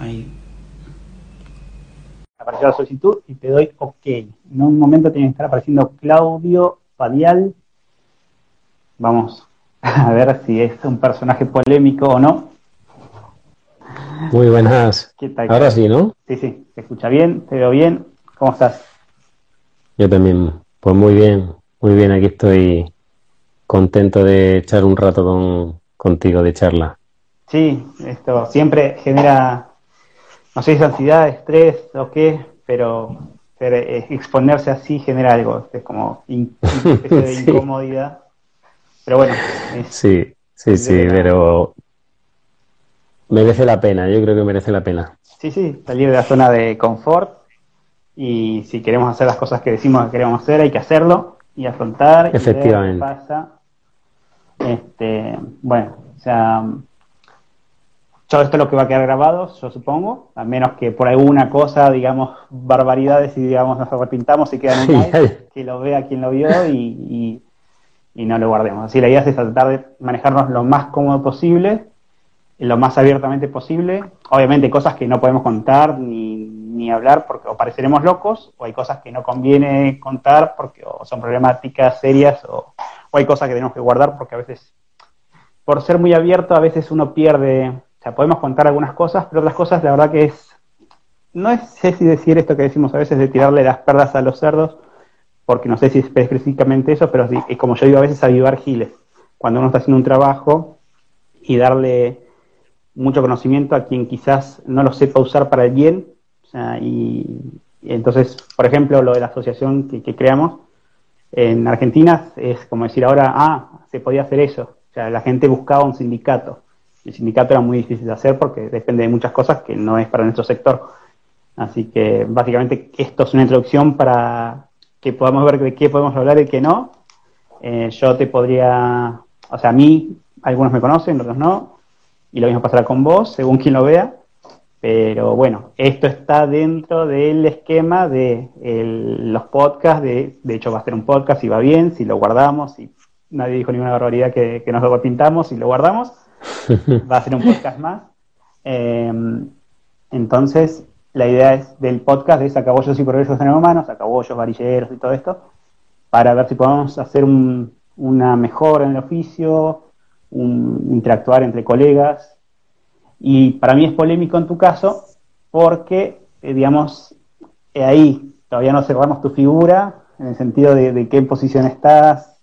Ahí. Apareció la solicitud y te doy OK. En un momento tiene que estar apareciendo Claudio Padial. Vamos a ver si es un personaje polémico o no. Muy buenas. Ahora sí, ¿no? Sí, sí, te escucha bien, te veo bien. ¿Cómo estás? Yo también, pues muy bien, muy bien. Aquí estoy contento de echar un rato con, contigo de charla. Sí, esto siempre genera, no sé si es ansiedad, estrés o qué, pero, exponerse así genera algo, es como una especie de incomodidad. Pero bueno. sí, sí, sí, pero merece la pena, yo creo que merece la pena. Sí, sí, salir de la zona de confort y si queremos hacer las cosas que decimos que queremos hacer, hay que hacerlo y afrontar. Efectivamente. Y pasa. Este, bueno, o sea, todo esto es lo que va a quedar grabado, yo supongo, a menos que por alguna cosa, digamos, barbaridades y digamos nos arrepintamos y queda en un que lo vea quien lo vio y, y, no lo guardemos. Así la idea es tratar de manejarnos lo más cómodo posible, lo más abiertamente posible. Obviamente cosas que no podemos contar ni, ni hablar porque o pareceremos locos, o hay cosas que no conviene contar porque son problemáticas serias, o, o hay cosas que tenemos que guardar porque a veces, por ser muy abierto, a veces uno pierde podemos contar algunas cosas, pero otras cosas, la verdad que es, no es, sé si decir esto que decimos a veces de tirarle las perlas a los cerdos, porque no sé si es específicamente eso, pero es como yo digo a veces, avivar giles. Cuando uno está haciendo un trabajo y darle mucho conocimiento a quien quizás no lo sepa usar para el bien, y, entonces, por ejemplo, lo de la asociación que, que creamos, en Argentina es como decir ahora, ah, se podía hacer eso. O sea, la gente buscaba un sindicato el sindicato era muy difícil de hacer porque depende de muchas cosas que no es para nuestro sector. Así que básicamente esto es una introducción para que podamos ver de qué podemos hablar y qué no. Eh, yo te podría, o sea, a mí algunos me conocen, otros no, y lo mismo pasará con vos, según quien lo vea. Pero bueno, esto está dentro del esquema de los podcasts, de, de hecho va a ser un podcast si va bien, si lo guardamos, si nadie dijo ninguna barbaridad que, que nos lo pintamos y lo guardamos va a ser un podcast más. Em, entonces, la idea es del podcast de sacabollos y progresos en humanos, sacabollos, varilleros y todo esto, para ver si podemos hacer una mejora en el oficio, un, interactuar entre colegas. Y para mí es polémico en tu caso, porque, eh, digamos, eh, ahí todavía no cerramos tu figura, en el sentido de, de qué posición estás,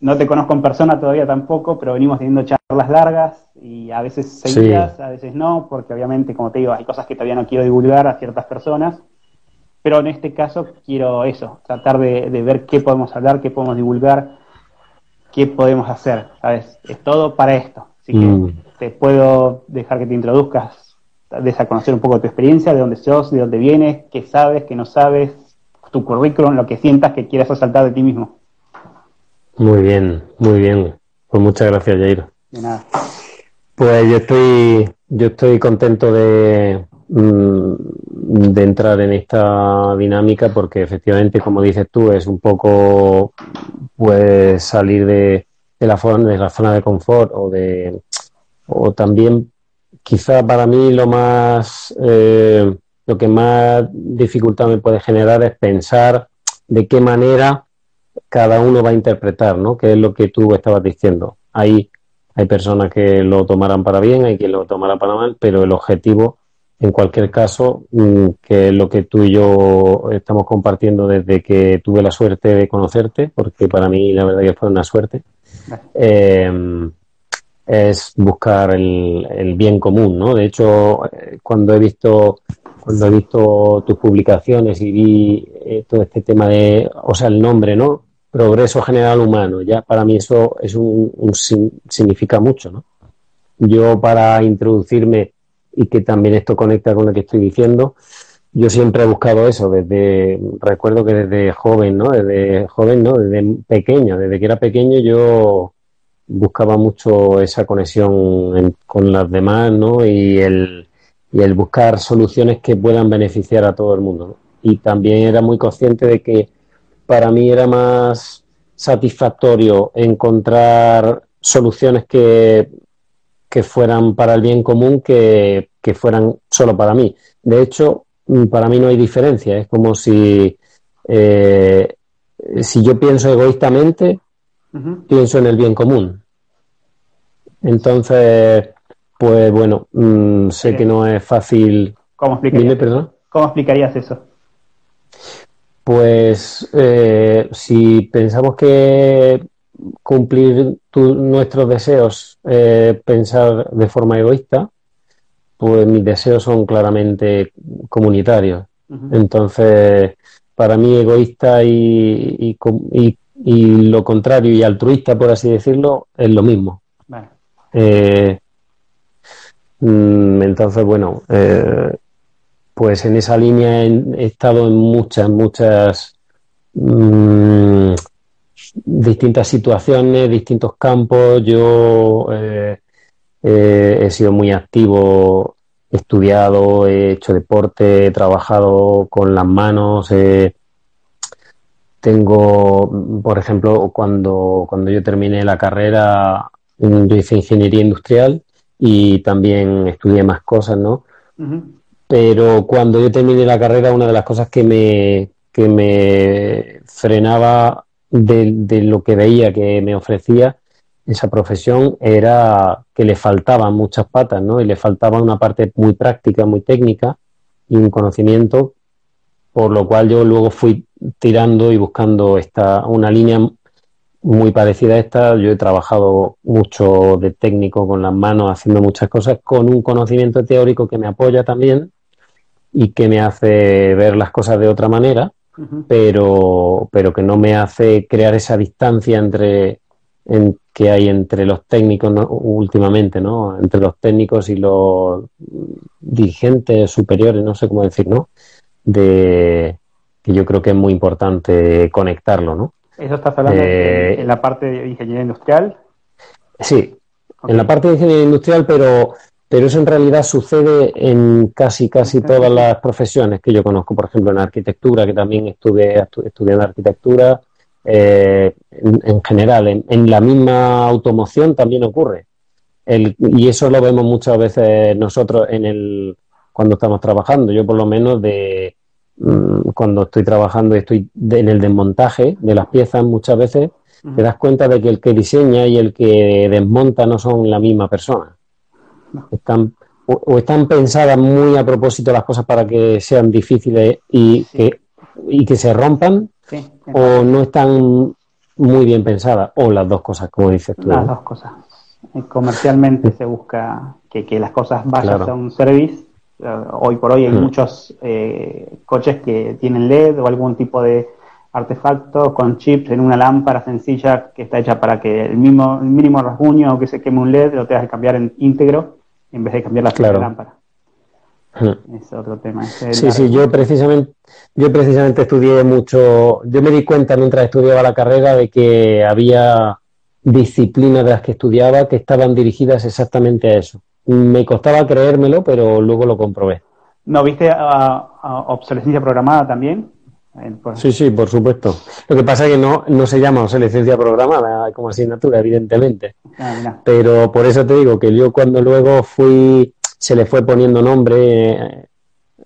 no te conozco en persona todavía tampoco, pero venimos teniendo charlas largas y a veces seguidas, a veces no, porque obviamente, como te digo, hay cosas que todavía no quiero divulgar a ciertas personas, pero en este caso quiero eso, tratar de, ver qué podemos hablar, qué podemos divulgar, qué podemos hacer, ¿sabes? Es todo para esto. Así que mm. te puedo dejar que te introduzcas, des a conocer un poco tu experiencia, de dónde sos, de dónde vienes, qué sabes, qué no sabes, tu currículum, lo que sientas que quieras resaltar de ti mismo. Muy bien, muy bien. Pues muchas gracias, Jair. Pues yo estoy, yo estoy contento de, mm, de entrar en esta dinámica porque efectivamente, como dices tú, es un poco pues salir de, de la zona de confort o de o también quizá para mí lo más eh, lo que más dificultad me puede generar es pensar de qué manera cada uno va a interpretar, ¿no? Que es lo que tú estabas diciendo. Hay, hay personas que lo tomarán para bien, hay quien lo tomará para mal, pero el objetivo, en cualquier caso, mm, que es lo que tú y yo estamos compartiendo desde que tuve la suerte de conocerte, porque para mí la verdad que fue una suerte, em, es buscar el, el, bien común, ¿no? De hecho, eh, cuando he visto cuando he visto tus publicaciones y vi eh, todo este tema de, o sea, el nombre, ¿no? Progreso general humano, ya para mí eso es un, significa mucho, ¿no? Yo para introducirme y que también esto conecta con lo que estoy diciendo, yo siempre he buscado eso, desde, recuerdo que desde joven, ¿no? Desde joven, ¿no? Desde pequeño, desde que era pequeño yo buscaba mucho esa conexión con las demás, ¿no? Y el, y el buscar soluciones que puedan beneficiar a todo el mundo. Y también era muy consciente de que para mí era más satisfactorio encontrar soluciones que, que fueran para el bien común que que fueran solo para mí. De hecho, mm, para mí no hay diferencia. Es como si, eh, si yo pienso egoístamente, pienso en el bien común. Entonces, pues bueno, mm, sé que no es fácil. ¿Cómo explicarías, ¿Cómo explicarías eso? Pues eh, si pensamos que cumplir nuestros deseos, eh, pensar de forma egoísta, pues mis deseos son claramente comunitarios. Entonces, para mí egoísta y, lo contrario y altruista, por así decirlo, es lo mismo. Eh, mm, entonces, bueno, eh, pues en esa línea he, estado en muchas, muchas mm, distintas situaciones, distintos campos. Yo eh, eh, he sido muy activo, he estudiado, he hecho deporte, he trabajado con las manos. tengo, por ejemplo, cuando, cuando yo terminé la carrera, yo hice ingeniería industrial y también estudié más cosas, ¿no? Pero cuando yo terminé la carrera, una de las cosas que me, que me frenaba de, lo que veía que me ofrecía esa profesión era que le faltaban muchas patas, ¿no? Y le faltaba una parte muy práctica, muy técnica y un conocimiento, por lo cual yo luego fui tirando y buscando esta, una línea muy parecida a esta. Yo he trabajado mucho de técnico con las manos, haciendo muchas cosas, con un conocimiento teórico que me apoya también y que me hace ver las cosas de otra manera pero, pero que no me hace crear esa distancia entre en, que hay entre los técnicos últimamente, ¿no? Entre los técnicos y los dirigentes superiores, no sé cómo decir, ¿no? De que yo creo que es muy importante conectarlo, ¿no? ¿Eso estás hablando eh, en la parte de ingeniería industrial? Sí, en la parte de ingeniería industrial, pero pero eso en realidad sucede en casi casi todas las profesiones que yo conozco, por ejemplo en arquitectura, que también estuve estudiando arquitectura, eh, en, general, en, la misma automoción también ocurre. y eso lo vemos muchas veces nosotros en el cuando estamos trabajando. Yo por lo menos de mm, cuando estoy trabajando y estoy en el desmontaje de las piezas muchas veces, te das cuenta de que el que diseña y el que desmonta no son la misma persona. Están, o, están pensadas muy a propósito las cosas para que sean difíciles y, que, y que se rompan, o no están muy bien pensadas, o las dos cosas, como dices tú. Las dos cosas. Eh, comercialmente se busca que, las cosas vayan a un service. Eh, hoy por hoy hay mm. muchos eh, coches que tienen LED o algún tipo de artefacto con chips en una lámpara sencilla que está hecha para que el mismo el mínimo rasguño o que se queme un LED lo tengas que cambiar en íntegro en vez de cambiar la lámpara. Hmm. Es otro tema. sí, sí, yo precisamente, yo precisamente estudié mucho, yo me di cuenta mientras estudiaba la carrera de que había disciplinas de las que estudiaba que estaban dirigidas exactamente a eso. Me costaba creérmelo, pero luego lo comprobé. ¿No viste a, obsolescencia programada también? Sí, sí, por supuesto. Lo que pasa es que no, no se llama obsolescencia programada como asignatura, evidentemente. Ah, Pero por eso te digo que yo cuando luego fui, se le fue poniendo nombre eh,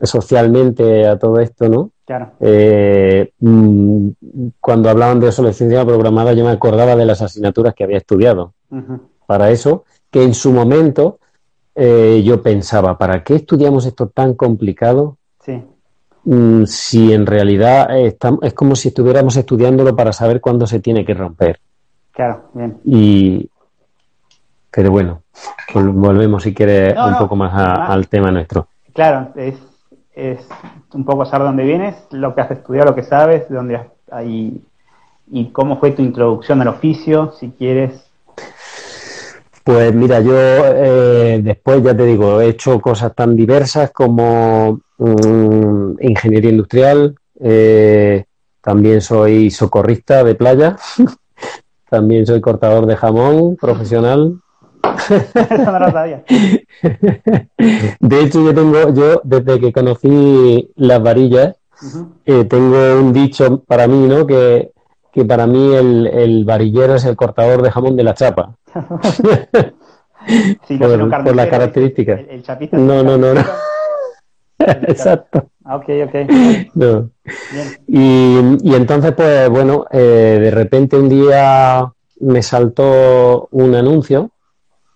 socialmente a todo esto, ¿no? Claro. Eh, mm, cuando hablaban de obsolescencia programada, yo me acordaba de las asignaturas que había estudiado. Para eso, que en su momento eh, yo pensaba, ¿para qué estudiamos esto tan complicado? Mm, si en realidad es como si estuviéramos estudiándolo para saber cuándo se tiene que romper. Claro, bien. Y, pero bueno, volvemos si quieres un poco más al tema nuestro. Claro, es, es un poco saber dónde vienes, lo que has estudiado, lo que sabes, dónde hay, y cómo fue tu introducción al oficio, si quieres. Pues mira, yo eh, después ya te digo, he hecho cosas tan diversas como Ingeniería industrial, eh, también soy socorrista de playa, también soy cortador de jamón profesional. de hecho, yo tengo, yo desde que conocí las varillas, eh, tengo un dicho para mí, ¿no? Que, para mí el, el varillero es el cortador de jamón de la chapa. por, por las características. no, no, no, no. Exacto. Ah, ok, ok. Y, entonces, pues bueno, eh, de repente un día me saltó un anuncio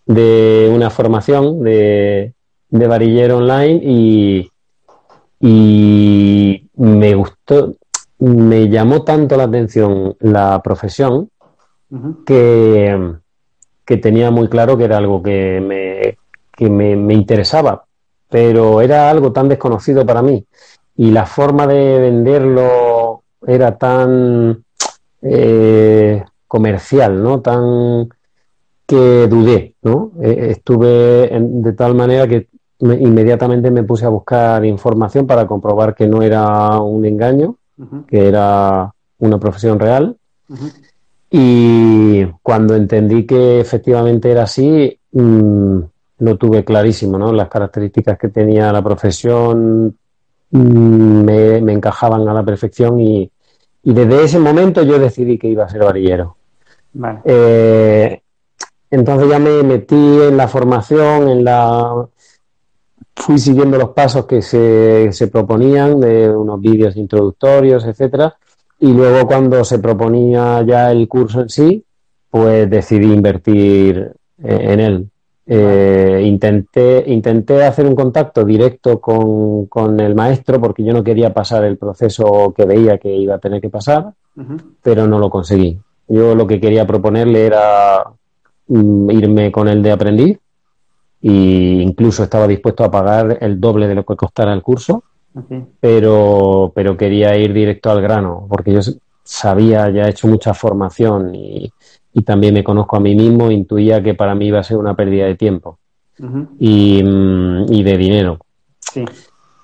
de una formación de, de varillero online y, y me gustó, me llamó tanto la atención la profesión que, que, tenía muy claro que era algo que me, que me, me interesaba, pero era algo tan desconocido para mí y la forma de venderlo era tan eh, comercial, ¿no? Tan que dudé, ¿no? Eh, estuve de tal manera que inmediatamente me puse a buscar información para comprobar que no era un engaño, que era una profesión real. Y cuando entendí que efectivamente era así, mm, lo tuve clarísimo, ¿no? Las características que tenía la profesión mm, me, encajaban a la perfección y, desde ese momento yo decidí que iba a ser varillero. Eh, entonces ya me metí en la formación, en la fui siguiendo los pasos que se, se proponían de unos vídeos introductorios, etcétera, y luego cuando se proponía ya el curso en sí, pues decidí invertir eh, en él. Eh, intenté, intenté hacer un contacto directo con, con, el maestro porque yo no quería pasar el proceso que veía que iba a tener que pasar, pero no lo conseguí. Yo lo que quería proponerle era mm, irme con él de aprendiz e incluso estaba dispuesto a pagar el doble de lo que costara el curso, pero, pero quería ir directo al grano, porque yo sabía, ya he hecho mucha formación y, también me conozco a mí mismo, intuía que para mí iba a ser una pérdida de tiempo y, mm, y, de dinero. Sí.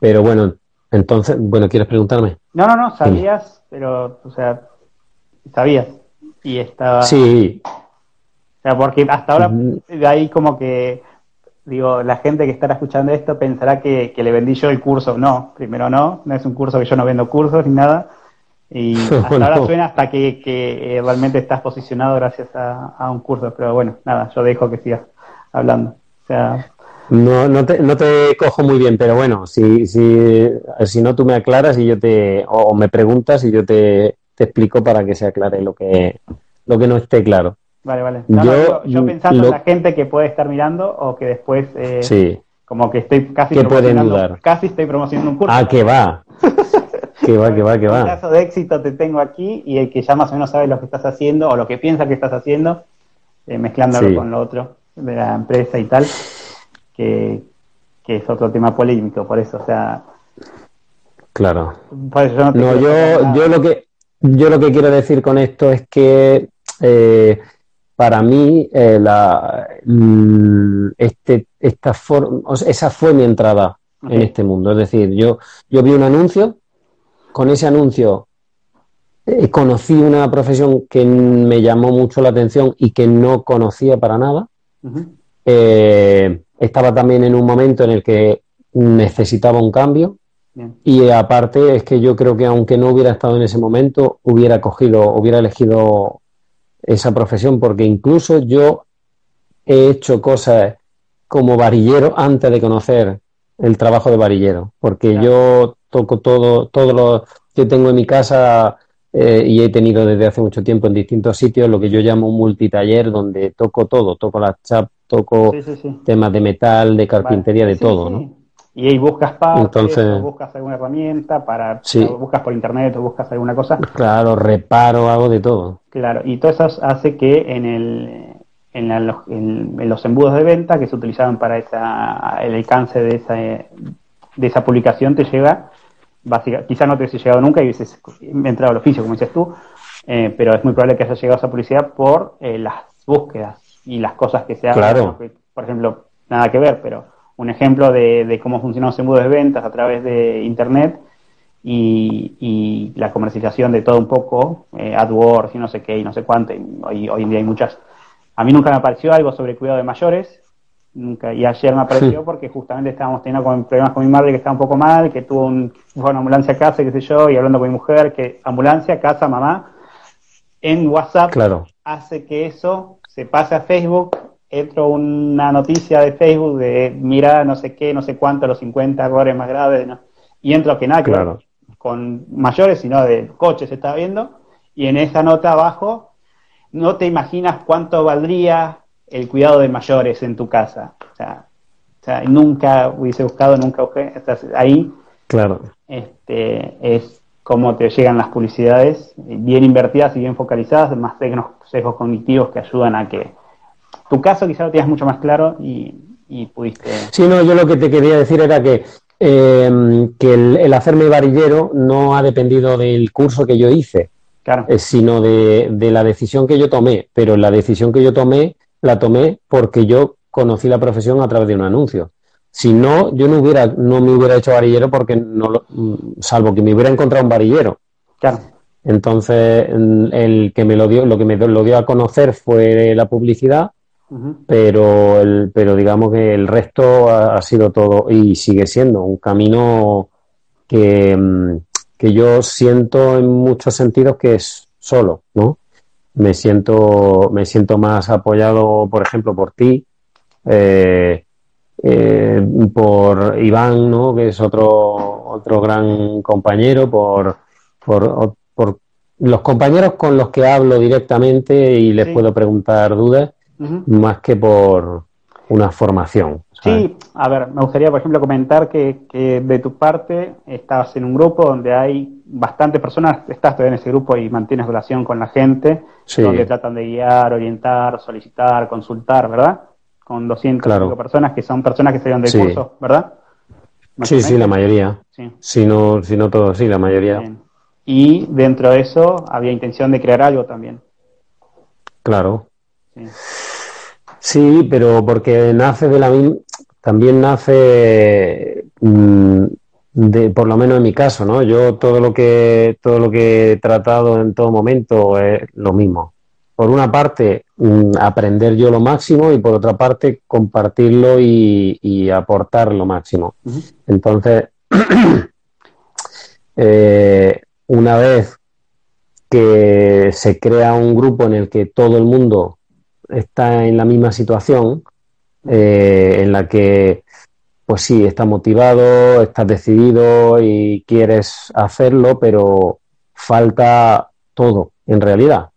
Pero bueno, entonces, bueno, ¿quieres preguntarme? No, no, no, sabías, pero, o sea, sabías y estaba... Sí. O sea, porque hasta ahora de ahí como que digo, la gente que estará escuchando esto pensará que, le vendí yo el curso. No, primero no, no es un curso que yo no vendo cursos ni nada. Y hasta ahora suena hasta que, que, eh, realmente estás posicionado gracias a, un curso. Pero bueno, nada, yo dejo que sigas hablando. O sea, no, no, te, no te cojo muy bien, pero bueno, si, si, si no tú me aclaras y yo te, o me preguntas y yo te, te explico para que se aclare lo que, lo que no esté claro. Vale, vale. yo, pensando en la gente que puede estar mirando o que después, eh, como que estoy casi promocionando, casi estoy promocionando un curso. Ah, que va. que va, que va, que va. En caso de éxito te tengo aquí y el que ya más o menos sabe lo que estás haciendo o lo que piensa que estás haciendo, eh, mezclándolo con lo otro de la empresa y tal, que, es otro tema polémico, por eso, o sea. Claro. no, yo, yo lo que yo lo que quiero decir con esto es que eh, para mí eh, la, este, esta esa fue mi entrada en este mundo. Es decir, yo, yo vi un anuncio, con ese anuncio eh, conocí una profesión que me llamó mucho la atención y que no conocía para nada. Eh, estaba también en un momento en el que necesitaba un cambio. Y aparte es que yo creo que aunque no hubiera estado en ese momento, hubiera cogido, hubiera elegido esa profesión, porque incluso yo he hecho cosas como varillero antes de conocer el trabajo de varillero, porque yo toco todo, todo lo que tengo en mi casa eh, y he tenido desde hace mucho tiempo en distintos sitios lo que yo llamo un multitaller donde toco todo, toco las chap, toco temas de metal, de carpintería, de todo, ¿no? Y ahí buscas partes, o buscas alguna herramienta para, buscas por internet o buscas alguna cosa. Claro, reparo, hago de todo. Claro, y todo eso hace que en el, en, los embudos de venta que se utilizaban para esa, el alcance de esa, de esa publicación te llega, básica, quizá no te hubiese llegado nunca y hubieses entrado al oficio, como dices tú, eh, pero es muy probable que haya llegado esa publicidad por eh, las búsquedas y las cosas que se hacen. Claro. Por ejemplo, nada que ver, pero un ejemplo de, cómo funcionan los embudos de ventas a través de Internet y, la comercialización de todo un poco, eh, AdWords y no sé qué y no sé cuánto, y hoy, hoy en día hay muchas. A mí nunca me apareció algo sobre cuidado de mayores, nunca, y ayer me apareció porque justamente estábamos teniendo problemas con mi madre que estaba un poco mal, que tuvo un, una ambulancia a casa, qué sé yo, y hablando con mi mujer, que ambulancia, casa, mamá, en WhatsApp claro. hace que eso se pase a Facebook entro una noticia de Facebook de mira no sé qué, no sé cuánto, los 50 errores más graves, y entro que nada, claro. con mayores, sino de coches está viendo, y en esa nota abajo no te imaginas cuánto valdría el cuidado de mayores en tu casa. O sea, o sea nunca hubiese buscado, nunca busqué, estás ahí. Claro. Este, es cómo te llegan las publicidades bien invertidas y bien focalizadas, más sesgos cognitivos que ayudan a que tu caso quizá lo tienes mucho más claro y, pudiste... Sí, no, yo lo que te quería decir era que, eh, que el, hacerme varillero no ha dependido del curso que yo hice, claro. Eh, sino de, de la decisión que yo tomé, pero la decisión que yo tomé la tomé porque yo conocí la profesión a través de un anuncio. Si no, yo no hubiera, no me hubiera hecho varillero porque no lo, salvo que me hubiera encontrado un varillero. Claro. Entonces, el que me lo dio, lo que me lo dio a conocer fue la publicidad, pero el, pero digamos que el resto ha, sido todo y sigue siendo un camino que, mm, que yo siento en muchos sentidos que es solo, ¿no? Me siento, me siento más apoyado, por ejemplo, por ti, eh, eh, por Iván, ¿no? que es otro, otro gran compañero, por, por, por los compañeros con los que hablo directamente y les puedo preguntar dudas, más que por una formación. Sí, a ver, me gustaría, por ejemplo, comentar que, que, de tu parte estás en un grupo donde hay bastantes personas, estás todavía en ese grupo y mantienes relación con la gente, donde tratan de guiar, orientar, solicitar, consultar, ¿verdad? con 200 personas que son personas que salieron del curso, ¿verdad? sí, sí, la mayoría. Sí. Si, no, si no todos, sí, la mayoría. Y dentro de eso había intención de crear algo también. Claro. Sí, pero porque nace de la misma, también nace mm, de, por lo menos en mi caso, ¿no? Yo todo lo que, todo lo que he tratado en todo momento es lo mismo por una parte, mm, aprender yo lo máximo y por otra parte, compartirlo y, aportar lo máximo. Entonces, eh, una vez que se crea un grupo en el que todo el mundo está en la misma situación, eh, en la que, pues sí, estás motivado, estás decidido y quieres hacerlo, pero falta todo, en realidad.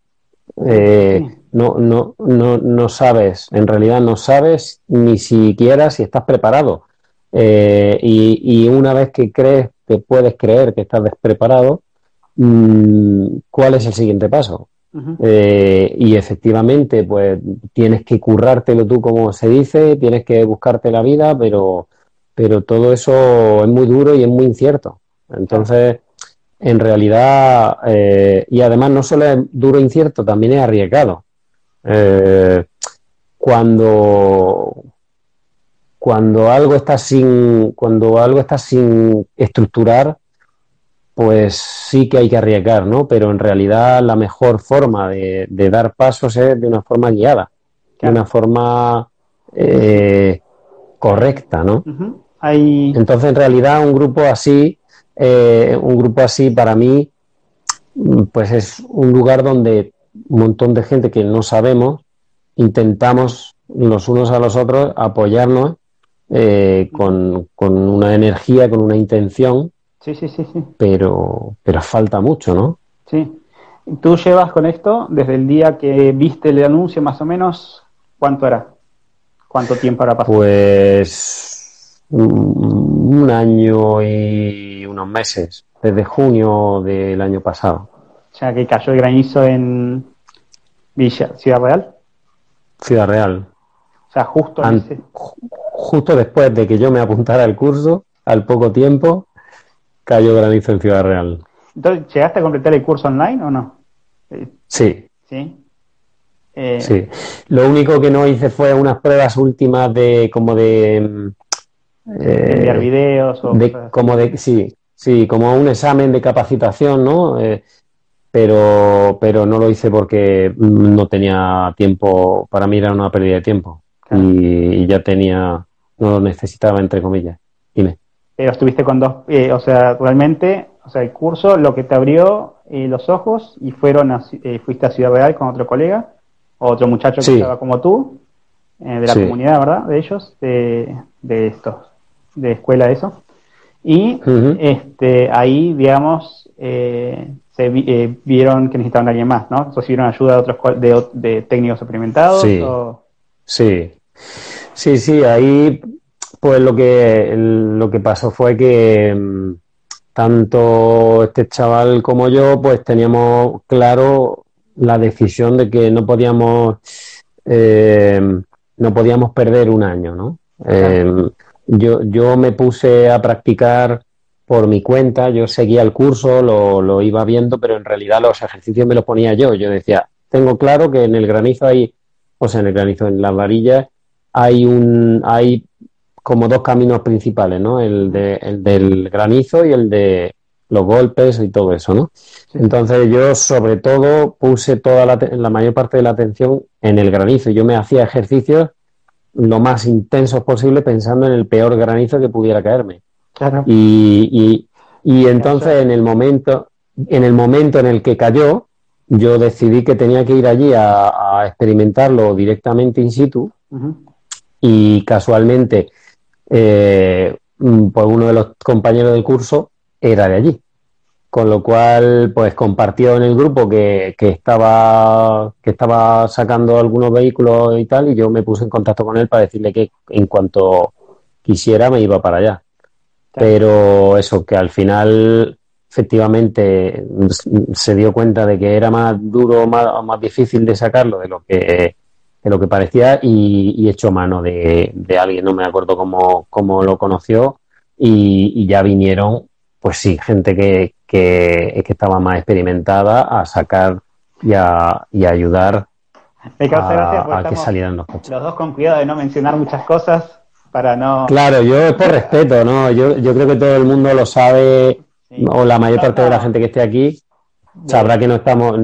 Eh, no, no, no, no sabes, en realidad no sabes ni siquiera si estás preparado. Eh, y, una vez que crees que puedes creer que estás despreparado, mm, ¿cuál es el siguiente paso? Eh, y efectivamente, pues tienes que currártelo tú, como se dice, tienes que buscarte la vida, pero, pero todo eso es muy duro y es muy incierto. Entonces, en realidad, eh, y además no solo es duro e incierto, también es arriesgado. Eh, cuando, cuando algo está sin, cuando algo está sin estructurar, pues sí que hay que arriesgar, ¿no? Pero en realidad la mejor forma de, dar pasos es de una forma guiada, de una forma eh, correcta, ¿no? Entonces, en realidad, un grupo así eh, un grupo así para mí, pues es un lugar donde un montón de gente que no sabemos intentamos los unos a los otros apoyarnos eh, con, una energía, con una intención. Sí, sí, sí, sí. Pero, pero falta mucho, ¿no? Sí. Tú llevas con esto desde el día que viste el anuncio, más o menos, ¿cuánto era? ¿Cuánto tiempo habrá pasado? Pues un año y unos meses, desde junio del año pasado. O sea, que cayó el granizo en Villa, Ciudad Real. Ciudad Real. O sea, justo, justo después de que yo me apuntara al curso, al poco tiempo, cayó granizo en Ciudad Real. Entonces, ¿llegaste a completar el curso online o no? Sí. Sí. Eh, sí. Lo único que no hice fue unas pruebas últimas de como de enviar eh, videos o como de sí sí como un examen de capacitación no eh, pero pero no lo hice porque no tenía tiempo para mí era una pérdida de tiempo y, ya tenía no lo necesitaba entre comillas pero estuviste con dos eh, o sea realmente o sea el curso lo que te abrió los ojos y fueron fuiste a Ciudad Real con otro colega otro muchacho que estaba como tú de la comunidad, ¿verdad? De ellos, de, de estos, de escuela, eso. Y este, ahí, digamos, se vieron que necesitaban a alguien más, ¿no? ¿Recibieron ayuda de otros de, de técnicos experimentados? Sí. sí. Sí, sí, ahí pues lo que, lo que pasó fue que mm, tanto este chaval como yo pues teníamos claro la decisión de que no podíamos eh, no podíamos perder un año, ¿no? Eh, yo, yo me puse a practicar por mi cuenta, yo seguía el curso, lo, lo iba viendo, pero en realidad los ejercicios me los ponía yo. Yo decía, tengo claro que en el granizo hay, o sea, en el granizo, en las varillas, hay un hay como dos caminos principales, ¿no? El, de, el del granizo y el de los golpes y todo eso, ¿no? Entonces yo sobre todo puse toda la, la, mayor parte de la atención en el granizo. Yo me hacía ejercicios lo más intensos posible pensando en el peor granizo que pudiera caerme. Claro. Y, y, y entonces en el momento en el momento en el que cayó, yo decidí que tenía que ir allí a, a experimentarlo directamente in situ y casualmente eh, mm, pues uno de los compañeros del curso era de allí. Con lo cual, pues compartió en el grupo que, que, estaba, que estaba sacando algunos vehículos y tal, y yo me puse en contacto con él para decirle que en cuanto quisiera me iba para allá. Pero eso, que al final efectivamente se dio cuenta de que era más duro, más, más difícil de sacarlo de lo que de lo que parecía y, y echó mano de, de, alguien, no me acuerdo cómo, cómo lo conoció y, ya vinieron, pues sí, gente que, que, que, estaba más experimentada a sacar y a, y a ayudar a, que salieran los coches. Los dos con cuidado de no mencionar muchas cosas para no... Claro, yo es por respeto, ¿no? Yo, yo creo que todo el mundo lo sabe, o la mayor parte de la gente que esté aquí sabrá que no estamos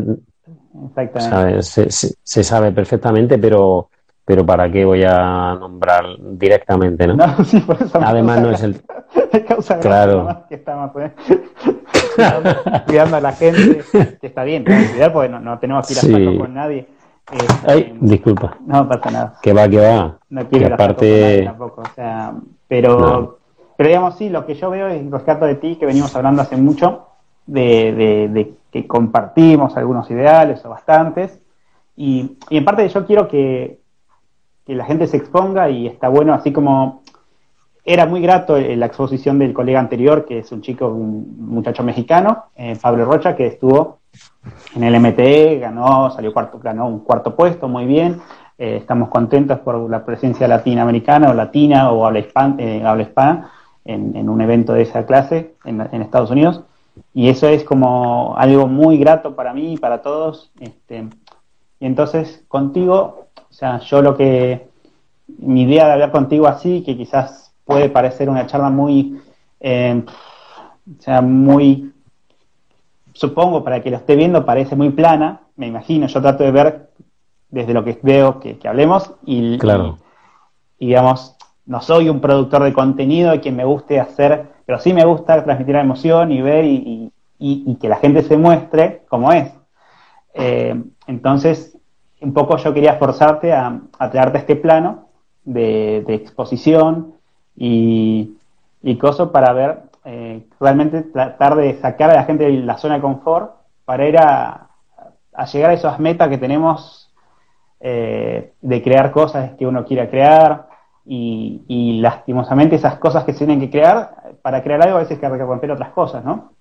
Exactamente. Se, se, sabe perfectamente, pero, pero ¿para qué voy a nombrar directamente? ¿no? Además, no es el. claro. Que estamos, pues, cuidando, a la gente, que está bien, cuidar porque no, tenemos que ir a sí. con nadie. Este, Ay, disculpa. No pasa nada. Que va, que va. No quiero aparte... tampoco. O sea, pero, pero digamos, sí, lo que yo veo es rescato de ti, que venimos hablando hace mucho, de, de, que compartimos algunos ideales o bastantes. Y, en parte yo quiero que, que, la gente se exponga y está bueno, así como era muy grato la exposición del colega anterior, que es un chico, un muchacho mexicano, eh, Pablo Rocha, que estuvo en el MTE, ganó, salió cuarto, ganó un cuarto puesto, muy bien. Eh, estamos contentos por la presencia latinoamericana o latina o habla, hispan, eh, habla hispana en, en, un evento de esa clase en, en Estados Unidos y eso es como algo muy grato para mí y para todos. Este, y entonces contigo, o sea, yo lo que, mi idea de hablar contigo así, que quizás puede parecer una charla muy, eh, o sea, muy, supongo, para que lo esté viendo parece muy plana, me imagino, yo trato de ver desde lo que veo que, hablemos y, claro. y, digamos, no soy un productor de contenido y que me guste hacer pero sí me gusta transmitir la emoción y ver y, que la gente se muestre como es. Eh, entonces, un poco yo quería forzarte a, a traerte este plano de, exposición y, cosas para ver, eh, realmente tratar de sacar a la gente de la zona de confort para ir a, llegar a esas metas que tenemos eh, de crear cosas que uno quiera crear y, y lastimosamente esas cosas que se tienen que crear para crear algo a veces hay que romper otras cosas, ¿no?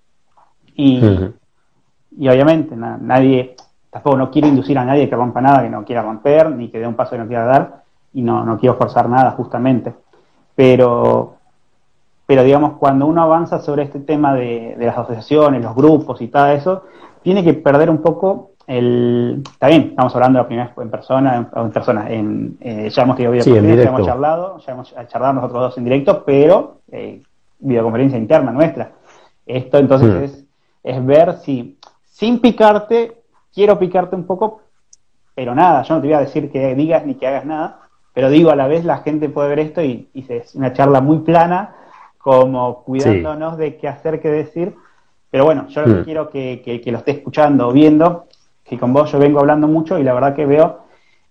Y, y obviamente nadie, tampoco no quiero inducir a nadie que rompa nada que no quiera romper, ni que dé un paso que no quiera dar, y no, no quiero forzar nada justamente. Pero, pero digamos, cuando uno avanza sobre este tema de, las asociaciones, los grupos y todo eso, tiene que perder un poco el... Está bien, estamos hablando de la primera vez en persona, en, persona, en, eh, ya hemos tenido ya hemos charlado, ya hemos charlado nosotros dos en directo, pero eh, videoconferencia interna nuestra. Esto entonces hmm. es, es ver si, sin picarte, quiero picarte un poco, pero nada, yo no te voy a decir que digas ni que hagas nada, pero digo a la vez la gente puede ver esto y, y es una charla muy plana, como cuidándonos de qué hacer, qué decir. Pero bueno, yo lo que hmm. quiero que, que, lo esté escuchando o viendo, que con vos yo vengo hablando mucho y la verdad que veo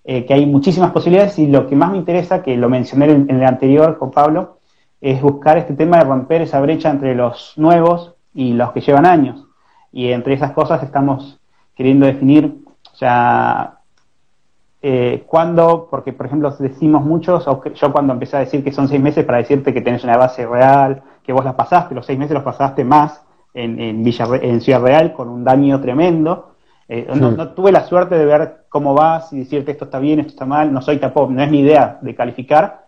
eh, que hay muchísimas posibilidades y lo que más me interesa, que lo mencioné en, el anterior con Pablo, es buscar este tema de romper esa brecha entre los nuevos y los que llevan años. Y entre esas cosas estamos queriendo definir, sea, eh, cuándo, porque por ejemplo decimos muchos, o yo cuando empecé a decir que son seis meses para decirte que tenés una base real, que vos la pasaste, los seis meses los pasaste más en, en, en Ciudad Real con un daño tremendo, eh, no, tuve la suerte de ver cómo vas y decirte esto está bien, esto está mal, no soy tapó, no es mi idea de calificar,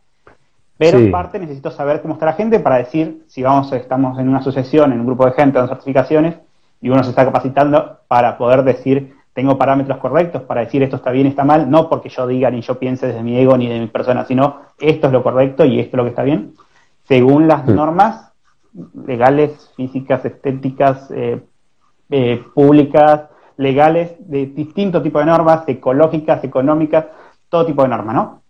pero en parte necesito saber cómo está la gente para decir si vamos, estamos en una asociación, en un grupo de gente con certificaciones y uno se está capacitando para poder decir tengo parámetros correctos para decir esto está bien, está mal, no porque yo diga ni yo piense desde mi ego ni de mi persona, sino esto es lo correcto y esto es lo que está bien, según las mm. normas legales, físicas, estéticas, eh, eh, públicas, legales de distinto tipo de normas, ecológicas, económicas, todo tipo de normas, ¿no?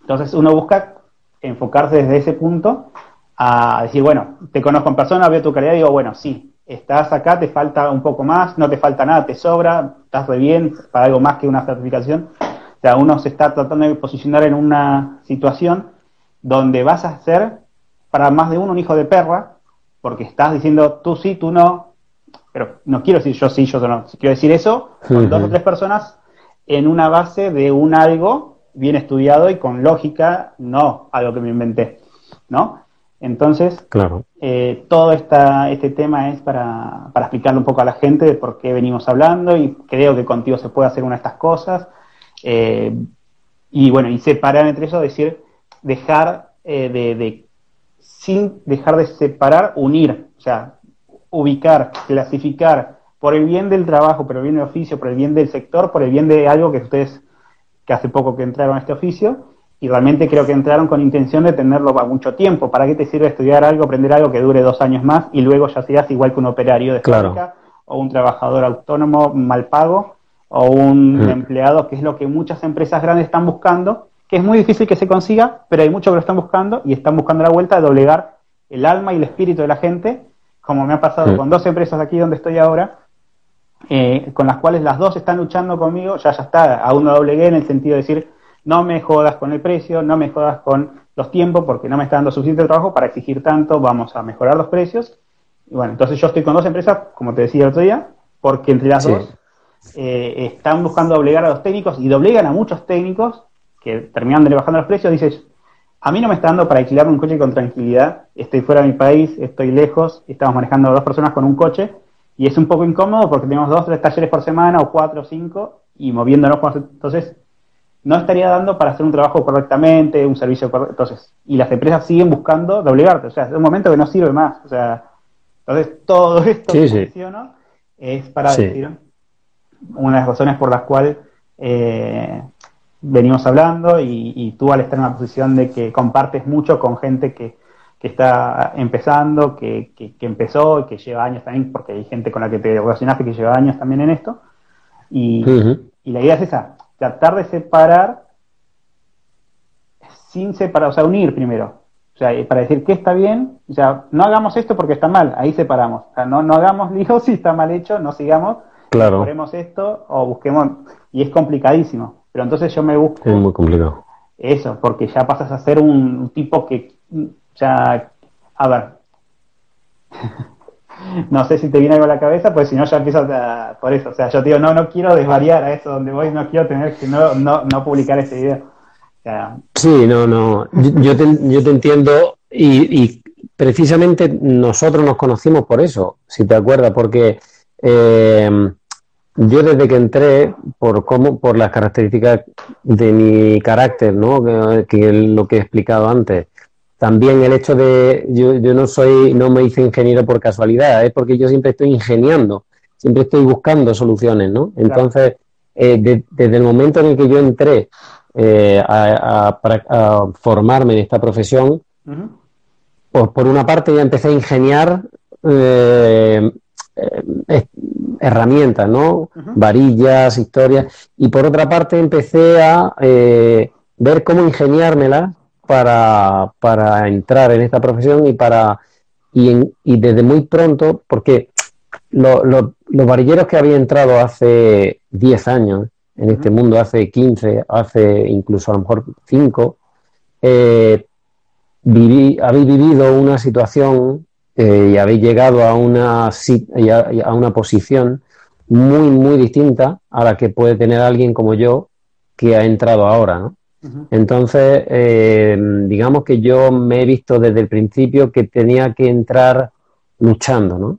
Entonces uno busca enfocarse desde ese punto a decir, bueno, te conozco en persona, veo tu calidad y digo, bueno, sí, estás acá, te falta un poco más, no te falta nada, te sobra, estás re bien para algo más que una certificación. O sea, uno se está tratando de posicionar en una situación donde vas a ser para más de uno un hijo de perra, porque estás diciendo tú sí, tú no, pero no quiero decir yo sí, yo no, quiero decir eso con dos o tres personas en una base de un algo bien estudiado y con lógica, no algo que me inventé, ¿no? Entonces, claro. Eh, todo esta, este tema es para, para explicarle un poco a la gente de por qué venimos hablando y creo que contigo se puede hacer una de estas cosas. Eh, y bueno, y separar entre eso, decir, dejar eh, de, de, sin dejar de separar, unir. O sea, ubicar, clasificar por el bien del trabajo, por el bien del oficio, por el bien del sector, por el bien de algo que ustedes, que hace poco que entraron a este oficio, y realmente creo que entraron con intención de tenerlo a mucho tiempo. ¿Para qué te sirve estudiar algo, aprender algo que dure dos años más y luego ya seas igual que un operario de fábrica o un trabajador autónomo mal pago o un mm. empleado, que es lo que muchas empresas grandes están buscando, que es muy difícil que se consiga, pero hay muchos que lo están buscando y están buscando la vuelta de doblegar el alma y el espíritu de la gente como me ha pasado con dos empresas aquí donde estoy ahora, eh, con las cuales las dos están luchando conmigo, ya ya está, a uno doblegué en el sentido de decir, no me jodas con el precio, no me jodas con los tiempos, porque no me está dando suficiente trabajo para exigir tanto, vamos a mejorar los precios. Y bueno, entonces yo estoy con dos empresas, como te decía el otro día, porque entre las dos eh, están buscando doblegar a los técnicos y doblegan a muchos técnicos que terminan de bajando los precios, dices, a mí no me está dando para alquilarme un coche con tranquilidad. Estoy fuera de mi país, estoy lejos, estamos manejando dos personas con un coche y es un poco incómodo porque tenemos dos, tres talleres por semana o cuatro o cinco y moviéndonos. Entonces, no estaría dando para hacer un trabajo correctamente, un servicio correcto. Entonces, y las empresas siguen buscando doblegarte. O sea, es un momento que no sirve más. O sea, entonces todo esto que menciono es para decir una de las razones por las cuales eh, venimos hablando y, tú al estar en una posición de que compartes mucho con gente que, está empezando, que, empezó y que lleva años también, porque hay gente con la que te relacionaste que lleva años también en esto. Y, la idea es esa, tratar de separar sin separar, o sea, unir primero. O sea, para decir qué está bien, o sea, no hagamos esto porque está mal, ahí separamos. O sea, no, no hagamos, digo, si está mal hecho, no sigamos, claro. esto o busquemos, y es complicadísimo. Pero entonces yo me busco. Es muy complicado. Eso, porque ya pasas a ser un tipo que. Ya. A ver. no sé si te viene algo a la cabeza, pues si no ya empiezas a, por eso. O sea, yo digo, no, no quiero desvariar a eso donde voy, no quiero tener que no, no, no publicar ese video. sí, no, no. Yo te, yo te entiendo y, y, precisamente nosotros nos conocimos por eso, si te acuerdas, porque eh, yo desde que entré, por cómo, por las características de mi carácter, ¿no? Que, es lo que he explicado antes. También el hecho de, yo, yo no soy, no me hice ingeniero por casualidad, es porque yo siempre estoy ingeniando, siempre estoy buscando soluciones, ¿no? Entonces, eh, desde el momento en el que yo entré eh, a, formarme en esta profesión, pues por una parte ya empecé a ingeniar eh, eh, herramientas, ¿no? Varillas, historias. Y por otra parte empecé a eh, ver cómo ingeniármela para, para, entrar en esta profesión y para y, desde muy pronto, porque los varilleros que había entrado hace 10 años en este mundo hace 15, hace incluso a lo mejor 5, eh, habéis vivido una situación eh, y habéis llegado a una, a una posición muy, muy distinta a la que puede tener alguien como yo que ha entrado ahora, ¿no? Entonces, eh, digamos que yo me he visto desde el principio que tenía que entrar luchando, ¿no?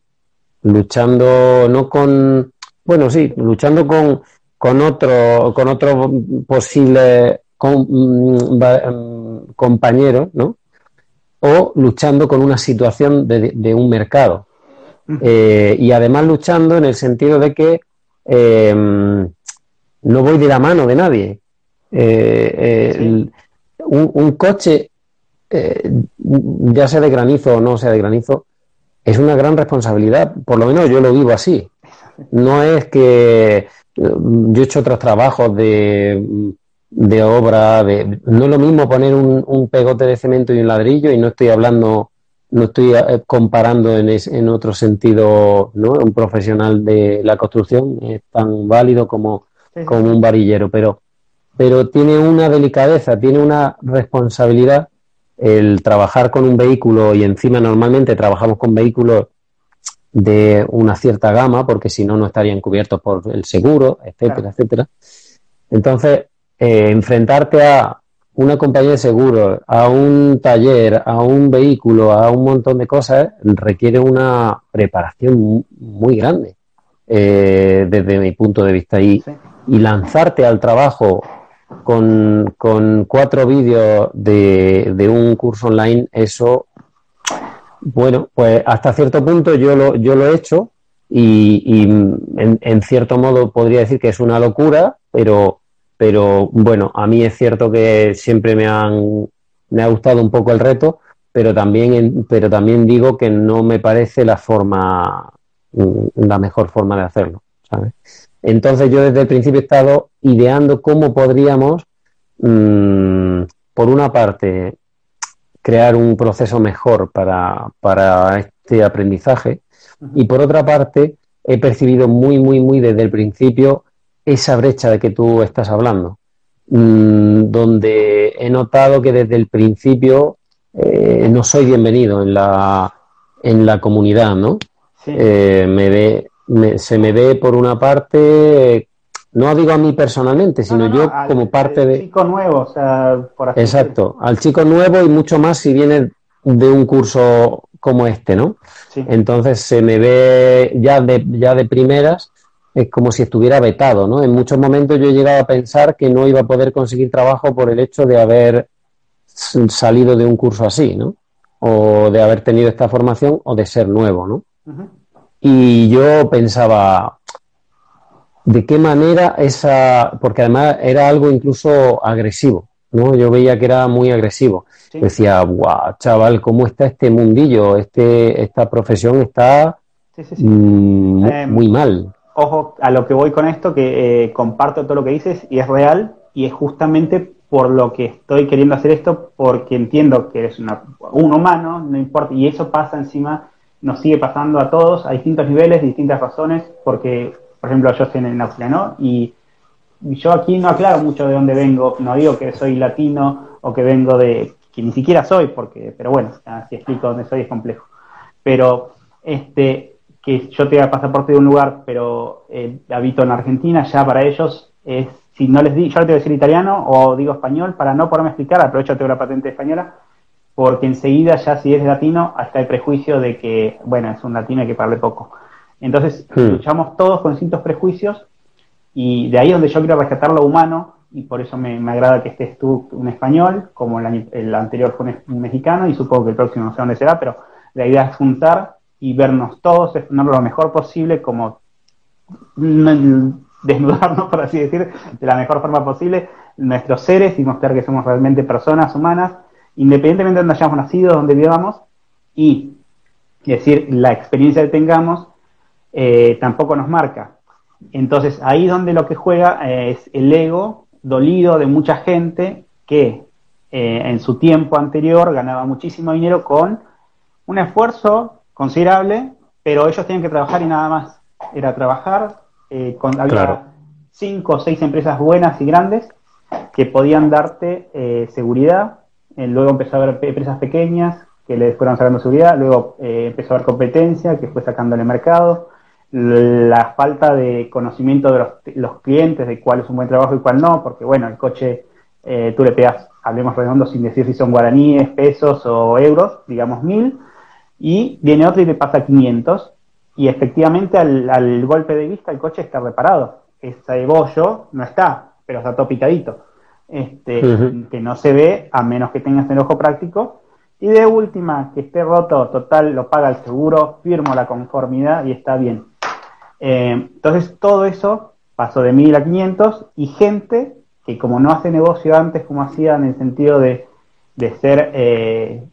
Luchando no con, bueno, sí, luchando con, con otro, con otro posible mm, mm, compañero, ¿no? O luchando con una situación de, un mercado. Eh, y además luchando en el sentido de que em, no voy de la mano de nadie. Eh, un, coche, eh, ya sea de granizo o no sea de granizo, es una gran responsabilidad. Por lo menos yo lo vivo así. No es que yo he hecho otros trabajos de, de obra, de, no es lo mismo poner un, pegote de cemento y un ladrillo y no estoy hablando, no estoy eh, comparando en, en otro sentido, ¿no? Un profesional de la construcción es tan válido como, como un varillero, pero, pero tiene una delicadeza, tiene una responsabilidad el trabajar con un vehículo y encima normalmente trabajamos con vehículos de una cierta gama, porque si no, no estarían cubiertos por el seguro, etcétera, etcétera. Entonces, eh, enfrentarte a una compañía de seguro, a un taller, a un vehículo, a un montón de cosas, requiere una preparación muy grande, eh, desde mi punto de vista. Y, y lanzarte al trabajo con, cuatro vídeos de, un curso online, eso bueno, pues hasta cierto punto yo lo, yo lo he hecho y, en, cierto modo podría decir que es una locura, pero, pero bueno, a mí es cierto que siempre me, han, me ha gustado un poco el reto, pero también, pero también digo que no me parece la forma, la mejor forma de hacerlo, Entonces yo desde el principio he estado ideando cómo podríamos, mm, por una parte, crear un proceso mejor para, para este aprendizaje. Y por otra parte, he percibido muy, muy, muy desde el principio esa brecha de que tú estás hablando, mm, donde he notado que desde el principio eh, no soy bienvenido en la, en la comunidad, ¿no? Eh, me ve, se me ve por una parte no digo a mí personalmente, sino yo como parte de... chico nuevo, o sea, por así Exacto, al chico nuevo y mucho más si viene de un curso como este, ¿no? Entonces se me ve ya de, ya de primeras, es como si estuviera vetado, ¿no? En muchos momentos yo he llegado a pensar que no iba a poder conseguir trabajo por el hecho de haber salido de un curso así, ¿no? O de haber tenido esta formación o de ser nuevo, ¿no? Y yo pensaba, de qué manera esa, porque además era algo incluso agresivo, ¿no? Yo veía que era muy agresivo. Decía, guau, chaval, ¿cómo está este mundillo? Este, esta profesión está mm, em, muy mal. Ojo a lo que voy con esto, que eh, comparto todo lo que dices y es real y es justamente por lo que estoy queriendo hacer esto, porque entiendo que eres un humano, no importa, y eso pasa encima, nos sigue pasando a todos a distintos niveles, distintas razones, porque por ejemplo, yo estoy en Austria, ¿no? Y yo aquí no aclaro mucho de dónde vengo, no digo que soy latino o que vengo de, que ni siquiera soy, porque, pero bueno, si explico dónde soy es complejo. Pero, este, que yo tenga pasaporte de un lugar, pero eh, habito en Argentina, ya para ellos es, si no les digo, yo les que decir italiano o digo español, para no poderme explicar, aprovecho la patente española, porque enseguida ya si es latino, hasta el prejuicio de que, bueno, es un latino y que parle poco. Entonces, hmm. luchamos todos con distintos prejuicios y de ahí es donde yo quiero rescatar lo humano y por eso me, agrada que estés tú un español, como el, anterior fue un, mexicano y supongo que el próximo no sé dónde será, pero la idea es juntar y vernos todos, exponerlo lo mejor posible, como desnudarnos, por así decir, de la mejor forma posible, nuestros seres y mostrar que somos realmente personas humanas, independientemente de donde hayamos nacido, donde vivamos, y decir, la experiencia que tengamos eh, tampoco nos marca. Entonces ahí donde lo que juega eh, es el ego dolido de mucha gente que eh, en su tiempo anterior ganaba muchísimo dinero con un esfuerzo considerable, pero ellos tenían que trabajar y nada más. Era trabajar, con, había cinco o seis empresas buenas y grandes que podían darte seguridad. Eh, luego empezó a haber empresas pequeñas que le fueron sacando seguridad. Luego eh, empezó a haber competencia que fue sacándole mercado. La falta de conocimiento de los, clientes de cuál es un buen trabajo y cuál no, porque bueno, el coche tú le pegas, hablemos redondo sin decir si son guaraníes, pesos o euros, digamos mil, y viene otro y le pasa 500 y efectivamente al, golpe de vista el coche está reparado. Ese bollo no está, pero está todo picadito. Este, que no se ve a menos que tengas el ojo práctico. Y de última, que esté roto, total, lo paga el seguro, firmo la conformidad y está bien. Eh, entonces todo eso pasó de 1000 a 500 y gente que como no hace negocio antes como hacía en el sentido de, de ser eh,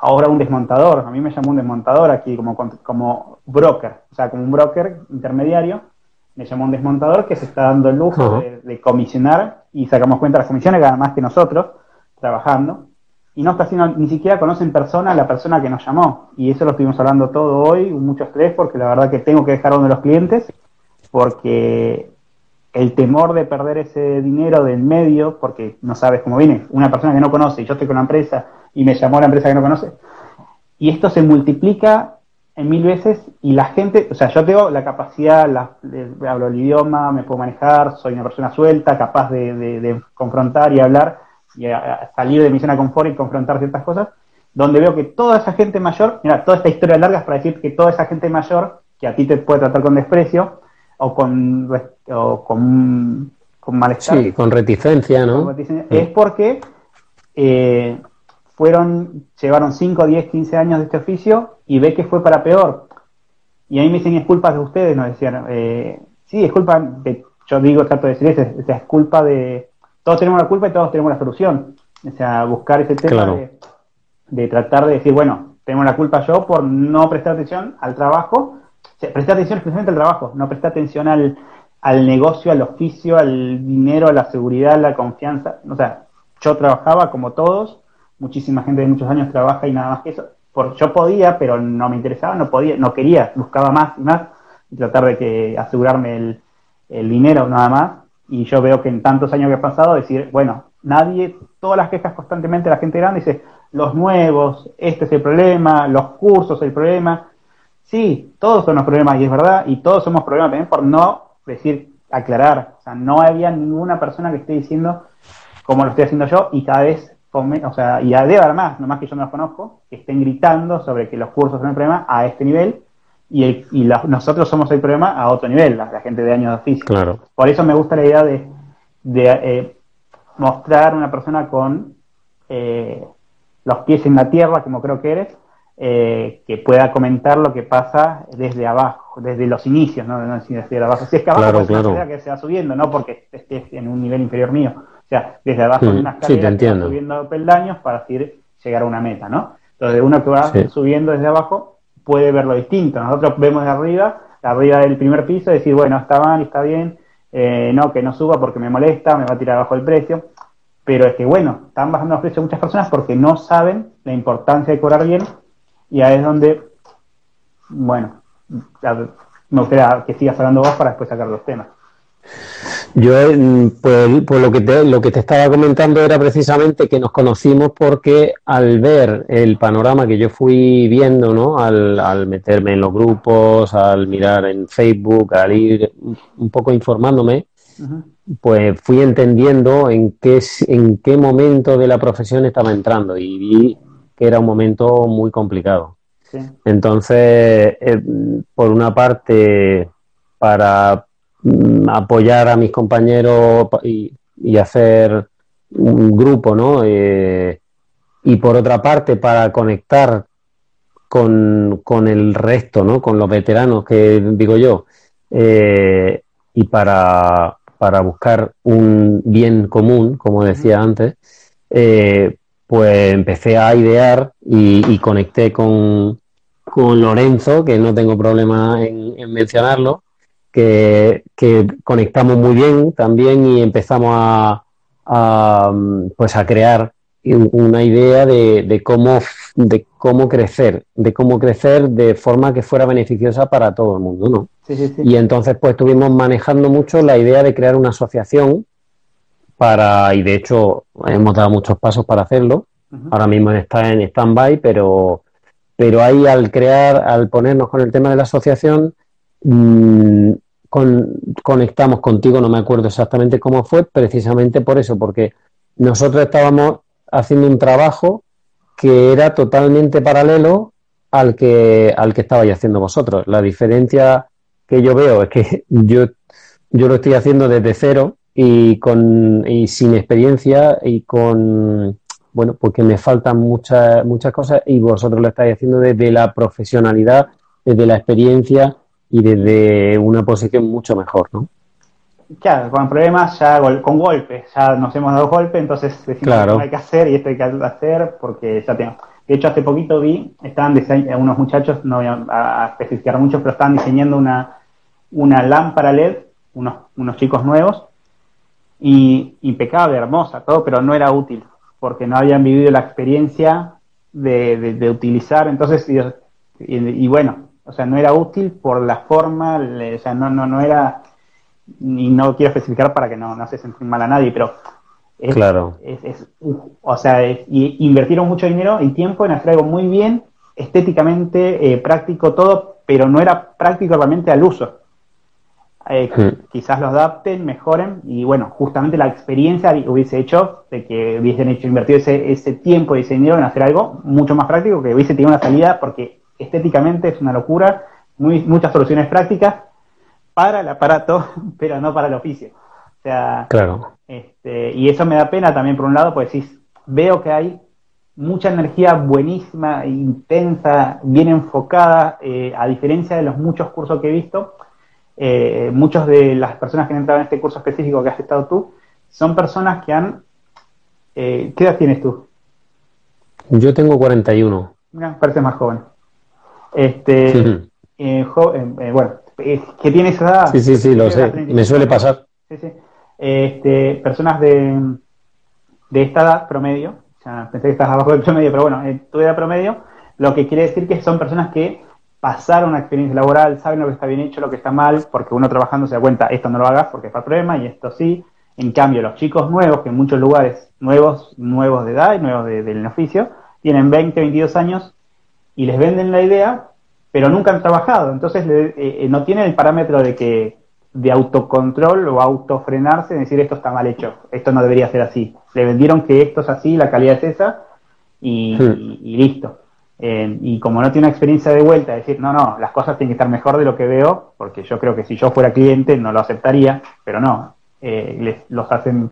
ahora un desmontador, a mí me llamó un desmontador aquí como, como broker, o sea, como un broker intermediario, me llamó un desmontador que se está dando el lujo de, comisionar y sacamos cuenta de las comisiones gana más que nosotros trabajando. Y no está haciendo, ni siquiera conoce en persona a la persona que nos llamó. Y eso lo estuvimos hablando todo hoy, mucho estrés porque la verdad que tengo que dejar uno de los clientes porque el temor de perder ese dinero del medio, porque no sabes cómo viene, una persona que no conoce y yo estoy con una empresa y me llamó la empresa que no conoce. Y esto se multiplica en mil veces y la gente, o sea, yo tengo la capacidad, la, hablo el idioma, me puedo manejar, soy una persona suelta, capaz de, confrontar y hablar y salir de mi zona de confort y confrontar ciertas cosas, donde veo que toda esa gente mayor, mira, toda esta historia larga es para decir que toda esa gente mayor, que a ti te puede tratar con desprecio o con, o con, con malestar. Sí, con reticencia, ¿no? es porque eh, fueron, llevaron 5, 10, 15 años de este oficio y ve que fue para peor. Y a mí me dicen, es culpa de ustedes, nos decían. Eh, sí, es culpa de, yo digo, trato de decir eso, es, culpa de, todos tenemos la culpa y todos tenemos la solución. O sea, buscar ese tema de, tratar de decir, bueno, tengo la culpa yo por no prestar atención al trabajo, prestar atención especialmente al trabajo, no prestar atención al, al negocio, al oficio, al dinero, a la seguridad, a la confianza. O sea, yo trabajaba como todos, muchísima gente de muchos años trabaja y nada más que eso. Por, yo podía, pero no me interesaba, no podía, no quería, buscaba más y más y tratar de que asegurarme el, el dinero nada más. Y yo veo que en tantos años que he pasado, decir, bueno, nadie, todas las quejas constantemente la gente grande dice, los nuevos, este es el problema, los cursos el problema. Sí, todos son los problemas y es verdad, y todos somos problemas también por no decir, aclarar. O sea, no había ninguna persona que esté diciendo como lo estoy haciendo yo y cada vez o sea, y debe haber más, nomás que yo no los conozco, que estén gritando sobre que los cursos son el problema a este nivel y, nosotros somos el problema a otro nivel, la, gente de años de oficio. Claro. Por eso me gusta la idea de, de eh, mostrar una persona con eh, los pies en la tierra, como creo que eres, eh, que pueda comentar lo que pasa desde abajo, desde los inicios, no, no desde abajo. Si es que abajo claro, que se va subiendo, no porque estés en un nivel inferior mío o sea, desde abajo de una escalera subiendo peldaños para así llegar a una meta, ¿no? Entonces, uno que va subiendo desde abajo puede verlo distinto. Nosotros vemos de arriba, arriba del primer piso, decir, bueno, está mal, está bien, eh, no, que no suba porque me molesta, me va a tirar abajo el precio. Pero es que, bueno, están bajando los precios muchas personas porque no saben la importancia de cobrar bien y ahí es donde, bueno, me gustaría que sigas hablando vos para después sacar los temas. Yo, pues, pues, lo, que te, lo que te estaba comentando era precisamente que nos conocimos porque al ver el panorama que yo fui viendo, ¿no? Al, meterme en los grupos, al mirar en Facebook, al ir un poco informándome, pues fui entendiendo en qué, en qué momento de la profesión estaba entrando y vi que era un momento muy complicado. Entonces, eh, por una parte, para apoyar a mis compañeros y, hacer un grupo, ¿no? Eh, y por otra parte, para conectar con, el resto, ¿no? Con los veteranos, que digo yo, eh, y para, buscar un bien común, como decía antes, eh, pues empecé a idear y, conecté con, Lorenzo, que no tengo problema en mencionarlo, que, conectamos muy bien también y empezamos a, pues a crear una idea de, cómo, de cómo crecer, de cómo crecer de forma que fuera beneficiosa para todo el mundo, ¿no? Y entonces pues estuvimos manejando mucho la idea de crear una asociación para, y de hecho hemos dado muchos pasos para hacerlo, ahora mismo está en stand-by, pero, pero ahí al crear, al ponernos con el tema de la asociación, mmm, conectamos contigo, no me acuerdo exactamente cómo fue, precisamente por eso, porque nosotros estábamos haciendo un trabajo que era totalmente paralelo al que, al que estabais haciendo vosotros. La diferencia que yo veo es que yo, yo lo estoy haciendo desde cero y, con, y sin experiencia y con, bueno, porque me faltan muchas, muchas cosas y vosotros lo estáis haciendo desde la profesionalidad, desde la experiencia y desde una posición mucho mejor, ¿no? Claro, con problemas ya con golpes, ya nos hemos dado golpes, entonces decimos que hay que hacer y esto hay que hacer porque ya tengo. De hecho, hace poquito vi, estaban diseñando, unos muchachos, no voy a, especificar mucho, pero estaban diseñando una, una lámpara LED, unos, unos chicos nuevos, y impecable, hermosa, todo, pero no era útil, porque no habían vivido la experiencia de, de, utilizar, entonces, y, y, bueno, o sea, no era útil por la forma, o sea, no, no, no era, y no quiero especificar para que no, no se sentir mal a nadie, pero es, claro. es, o sea, y invirtieron mucho dinero y tiempo en hacer algo muy bien, estéticamente eh, práctico todo, pero no era práctico realmente al uso. Eh, hmm. Quizás lo adapten, mejoren y bueno, justamente la experiencia hubiese hecho de que hubiesen hecho invertido ese, ese tiempo y ese dinero en hacer algo mucho más práctico, que hubiese tenido una salida porque estéticamente es una locura, muy, muchas soluciones prácticas para el aparato, pero no para el oficio. O sea, claro. este, y eso me da pena también por un lado, porque si veo que hay mucha energía buenísima, intensa, bien enfocada, eh, a diferencia de los muchos cursos que he visto, eh, muchos de las personas que han entrado en este curso específico que has estado tú, son personas que han... Eh, ¿Qué edad tienes tú? Yo tengo 41. Mira, parece más joven. Este, eh, eh, bueno, que tiene esa edad. Sí, sí, sí, lo sé. Me suele pasar. Sí, sí. Este, personas de, de esta edad promedio, o sea, pensé que estás abajo del promedio, pero bueno, eh, tu edad promedio, lo que quiere decir que son personas que pasaron una experiencia laboral, saben lo que está bien hecho, lo que está mal, porque uno trabajando se da cuenta, esto no lo hagas porque es para problema y esto sí. En cambio, los chicos nuevos, que en muchos lugares nuevos, nuevos de edad y nuevos del oficio, tienen 20, 22 años y les venden la idea, pero nunca han trabajado. Entonces eh, eh, no tienen el parámetro de que de autocontrol o autofrenarse, decir esto está mal hecho, esto no debería ser así. Le vendieron que esto es así, la calidad es esa y, listo. Eh, y como no tiene una experiencia de vuelta, decir, no, no, las cosas tienen que estar mejor de lo que veo, porque yo creo que si yo fuera cliente no lo aceptaría, pero no, les, los hacen...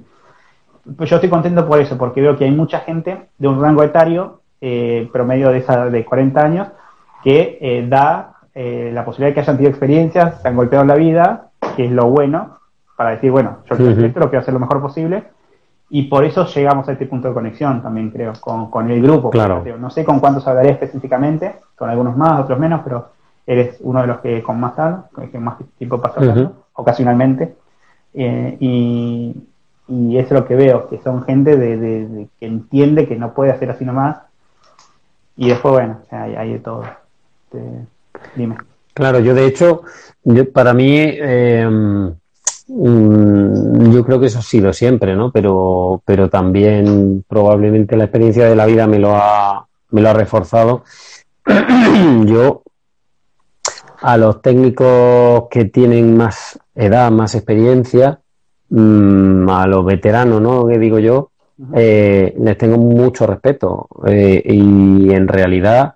Pues yo estoy contento por eso, porque veo que hay mucha gente de un rango etario eh, promedio de, esa, de 40 años, que eh, da eh, la posibilidad de que hayan tenido experiencias, se han golpeado en la vida, que es lo bueno, para decir, bueno, yo quiero esto, lo quiero hacer lo mejor posible, y por eso llegamos a este punto de conexión también, creo, con, el grupo. Claro. No sé con cuántos hablaré específicamente, con algunos más, otros menos, pero eres uno de los que con más tal, que más tiempo pasa ocasionalmente. y, y eso es lo que veo, que son gente de, que entiende que no puede hacer así nomás y después, bueno, hay, de todo. Este, dime. Claro, yo de hecho, para mí, em, mm, yo creo que eso ha sido siempre, ¿no? Pero, pero también probablemente la experiencia de la vida me lo ha, me lo ha reforzado. yo, a los técnicos que tienen más edad, más experiencia, mm, a los veteranos, ¿no? Que digo yo, eh, les tengo mucho respeto eh, y en realidad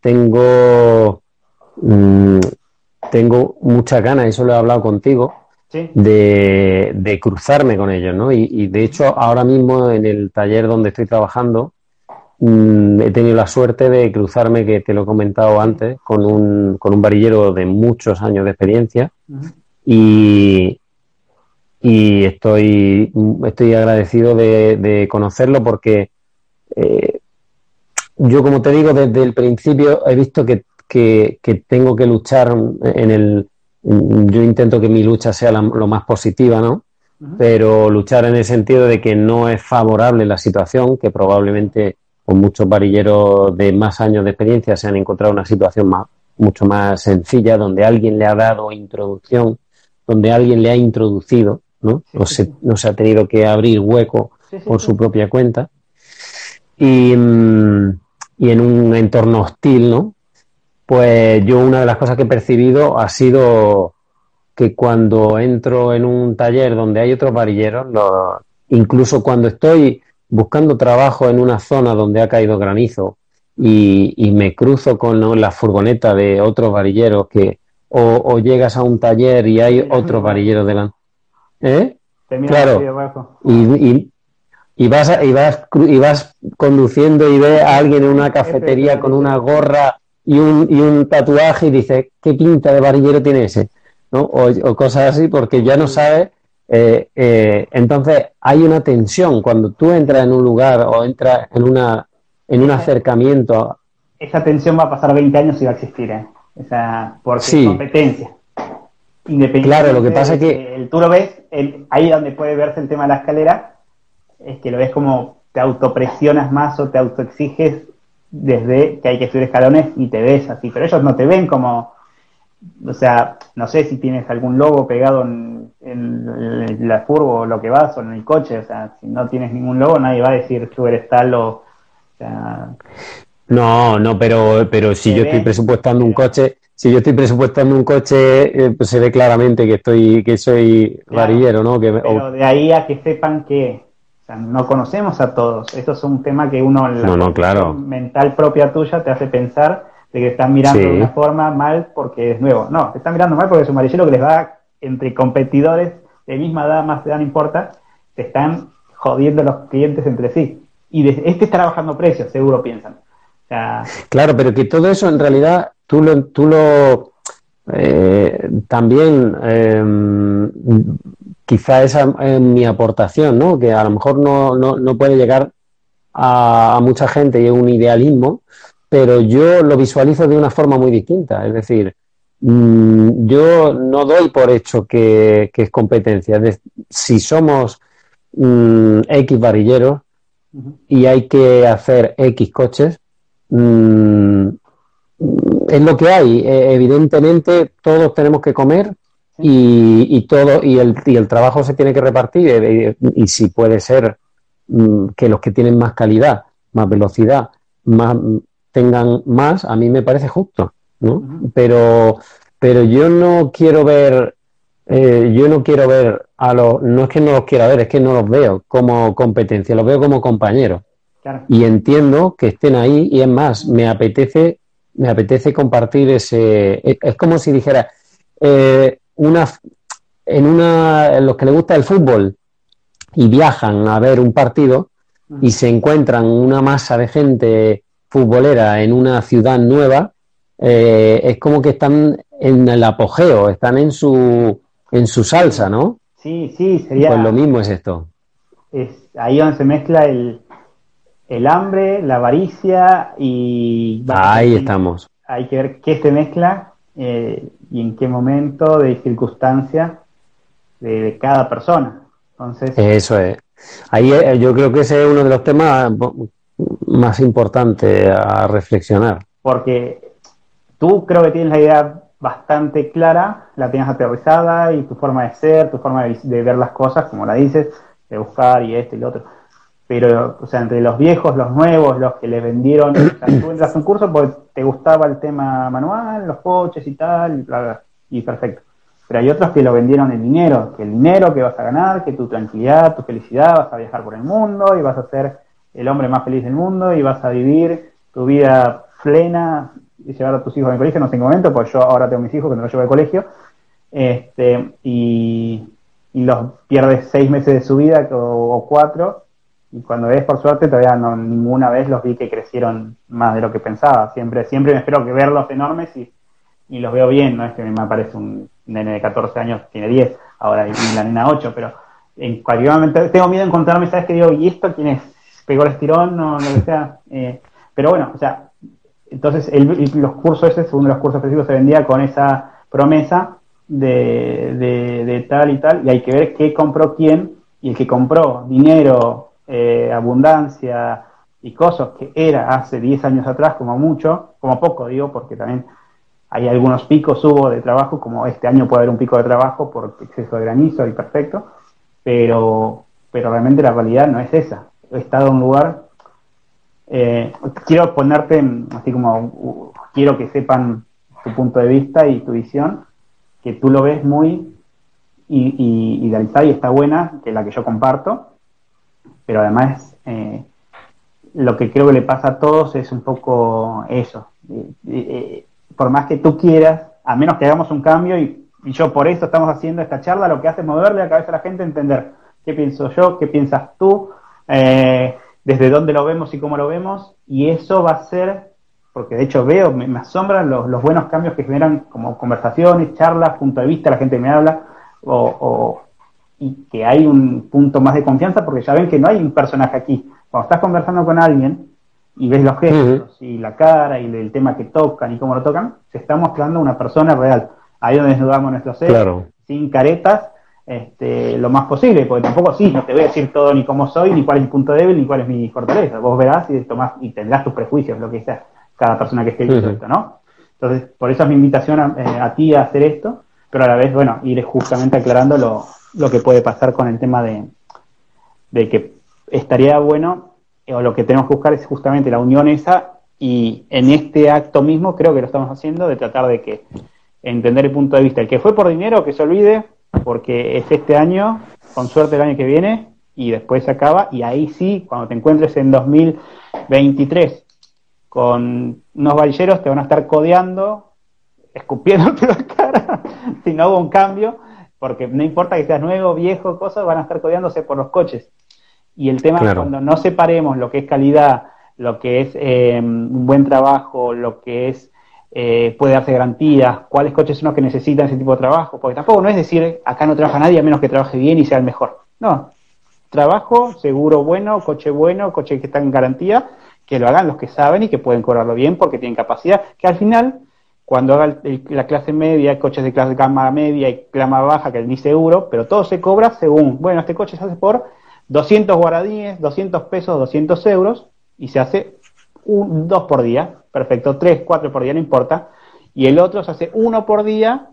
tengo mm, tengo muchas ganas, eso lo he hablado contigo, de, cruzarme con ellos, ¿no? Y, de hecho ahora mismo en el taller donde estoy trabajando mm, he tenido la suerte de cruzarme, que te lo he comentado antes, con un, con un varillero de muchos años de experiencia. Y, y estoy, estoy agradecido de, conocerlo porque eh, yo, como te digo, desde el principio he visto que, tengo que luchar en el... Yo intento que mi lucha sea lo más positiva, ¿no? pero luchar en el sentido de que no es favorable la situación, que probablemente con muchos varilleros de más años de experiencia se han encontrado una situación más, mucho más sencilla, donde alguien le ha dado introducción, donde alguien le ha introducido, ¿no? no, se, no se ha tenido que abrir hueco por su propia cuenta. Y, mm, y en un entorno hostil, ¿no? Pues yo una de las cosas que he percibido ha sido que cuando entro en un taller donde hay otros varilleros, incluso cuando estoy buscando trabajo en una zona donde ha caído granizo y, me cruzo con la furgoneta de otros varilleros que o, llegas a un taller y hay otros varilleros delante. ¿Eh? Claro. Y, y, vas, y, vas, y vas conduciendo y ves a alguien en una cafetería con una gorra y un, y un tatuaje y dices, ¿qué pinta de varillero tiene ese? ¿no? O, cosas así, porque ya no sabes. Eh, eh, entonces hay una tensión cuando tú entras en un lugar o entras en una en un acercamiento. Esa tensión va a pasar 20 años y va a existir, ¿eh? Esa, porque sí. competencia. Independiente claro, lo que pasa es que... El, tú lo ves, ahí donde puede verse el tema de la escalera, es que lo ves como te autopresionas más o te autoexiges desde que hay que subir escalones y te ves así, pero ellos no te ven como, o sea, no sé si tienes algún logo pegado en, la furgo o lo que vas o en el coche, o sea, si no tienes ningún logo nadie va a decir tú eres tal o, sea, no, no, pero, pero si yo estoy presupuestando un coche, si yo estoy presupuestando un coche, eh, pues se ve claramente que estoy, que soy varillero, ¿no? Que, pero de ahí a que sepan que no conocemos a todos. Esto es un tema que uno, la no, claro. mental propia tuya, te hace pensar de que están mirando de una forma mal porque es nuevo. No, te están mirando mal porque es un varillero que les va entre competidores de misma edad, más edad no importa, te están jodiendo los clientes entre sí. Y este está trabajando precios, seguro piensan. claro, pero que todo eso en realidad tú lo, tú lo eh, también eh, quizá esa es mi aportación, ¿no? Que a lo mejor no, no, puede llegar a, mucha gente y es un idealismo, pero yo lo visualizo de una forma muy distinta. Es decir, mm, yo no doy por hecho que, es competencia. si somos mm, X varilleros y hay que hacer X coches, mm, es lo que hay. E, evidentemente, todos tenemos que comer y, todo y el, y el trabajo se tiene que repartir eh, y, si puede ser mm, que los que tienen más calidad, más velocidad, más tengan más, a mí me parece justo, ¿no? Pero pero yo no quiero ver eh, yo no quiero ver a los no es que no los quiera ver, es que no los veo como competencia, los veo como compañeros. Y entiendo que estén ahí y es más, me apetece me apetece compartir ese es, como si dijera eh, una, en una, los que les gusta el fútbol y viajan a ver un partido y se encuentran una masa de gente futbolera en una ciudad nueva, eh, es como que están en el apogeo, están en su, en su salsa, ¿no? Sí, sí, sería. Pues lo mismo es esto. Es ahí donde se mezcla el, el hambre, la avaricia y. Ahí estamos. Hay que ver qué se mezcla eh, y en qué momento de circunstancia de, cada persona. Entonces, Eso es. Ahí eh, yo creo que ese es uno de los temas más importantes a reflexionar. Porque tú creo que tienes la idea bastante clara, la tienes aterrizada y tu forma de ser, tu forma de ver las cosas, como la dices, de buscar y esto y lo otro pero, o sea, entre los viejos, los nuevos, los que le vendieron, o sea, tú entras a un curso porque te gustaba el tema manual, los coches y tal, y, bla, bla, y perfecto. Pero hay otros que lo vendieron el dinero, que el dinero que vas a ganar, que tu tranquilidad, tu felicidad, vas a viajar por el mundo y vas a ser el hombre más feliz del mundo y vas a vivir tu vida plena y llevar a tus hijos al colegio, no sé en qué momento, pues yo ahora tengo mis hijos que no los llevo al colegio, este, y, y los pierdes seis meses de su vida o cuatro y cuando ves por suerte todavía no ninguna vez los vi que crecieron más de lo que pensaba. Siempre, siempre me espero que verlos enormes y, y los veo bien, no es que me aparece un nene de 14 años, tiene 10, ahora y la nena 8, pero en cualquier momento tengo miedo de encontrarme, ¿sabes que digo? ¿Y esto quién es? ¿Pegó el estirón o lo que sea? Eh, pero bueno, o sea, entonces el, los cursos ese, segundo los cursos específicos, se vendía con esa promesa de, de, tal y tal, y hay que ver qué compró quién, y el que compró dinero, eh, abundancia y cosas que era hace 10 años atrás, como mucho, como poco digo, porque también hay algunos picos hubo de trabajo, como este año puede haber un pico de trabajo por exceso de granizo y perfecto, pero, pero realmente la realidad no es esa. He estado en un lugar, eh, quiero ponerte así como, quiero que sepan tu punto de vista y tu visión, que tú lo ves muy idealizada y está buena, que es la que yo comparto, pero además eh, lo que creo que le pasa a todos es un poco eso. Eh, por más que tú quieras, a menos que hagamos un cambio, y, yo por eso estamos haciendo esta charla, lo que hace es moverle la cabeza a la gente, entender qué pienso yo, qué piensas tú, eh, desde dónde lo vemos y cómo lo vemos, y eso va a ser porque de hecho veo, me, asombran los, buenos cambios que generan como conversaciones, charlas, punto de vista, la gente me habla, o, y que hay un punto más de confianza porque ya ven que no hay un personaje aquí. Cuando estás conversando con alguien y ves los gestos y la cara y el tema que tocan y cómo lo tocan, se está mostrando una persona real. Ahí donde desnudamos nuestro ser, sin caretas, este, lo más posible, porque tampoco sí, no te voy a decir todo ni cómo soy, ni cuál es mi punto débil, ni cuál es mi fortaleza. Vos verás y tomás y tendrás tus prejuicios, lo que sea cada persona que esté viendo esto, ¿no? Entonces, por eso es mi invitación eh, a, ti a hacer esto, pero a la vez, bueno, ir justamente aclarando lo, lo que puede pasar con el tema de, de que estaría bueno, eh, o lo que tenemos que buscar es justamente la unión esa, y en este acto mismo creo que lo estamos haciendo, de tratar de que entender el punto de vista. El que fue por dinero, que se olvide, porque es este año, con suerte el año que viene, y después se acaba, y ahí sí, cuando te encuentres en 2023 con unos varilleros te van a estar codeando, escupiéndote la cara, si no hubo un cambio, porque no importa que seas nuevo, viejo, cosas, van a estar codeándose por los coches. Y el tema es cuando no separemos lo que es calidad, lo que es eh, un buen trabajo, lo que es eh, puede darse garantías, cuáles coches son los que necesitan ese tipo de trabajo, porque tampoco no es decir acá no trabaja nadie a menos que trabaje bien y sea el mejor. No, trabajo, seguro bueno, coche bueno, coche que está en garantía que lo hagan los que saben y que pueden cobrarlo bien porque tienen capacidad, que al final, cuando haga la clase media, coches de clase gama media y gama baja, que ni seguro, pero todo se cobra según, bueno, este coche se hace por 200 guaraníes, 200 pesos, 200 euros, y se hace un, dos por día, perfecto, tres, cuatro por día, no importa, y el otro se hace uno por día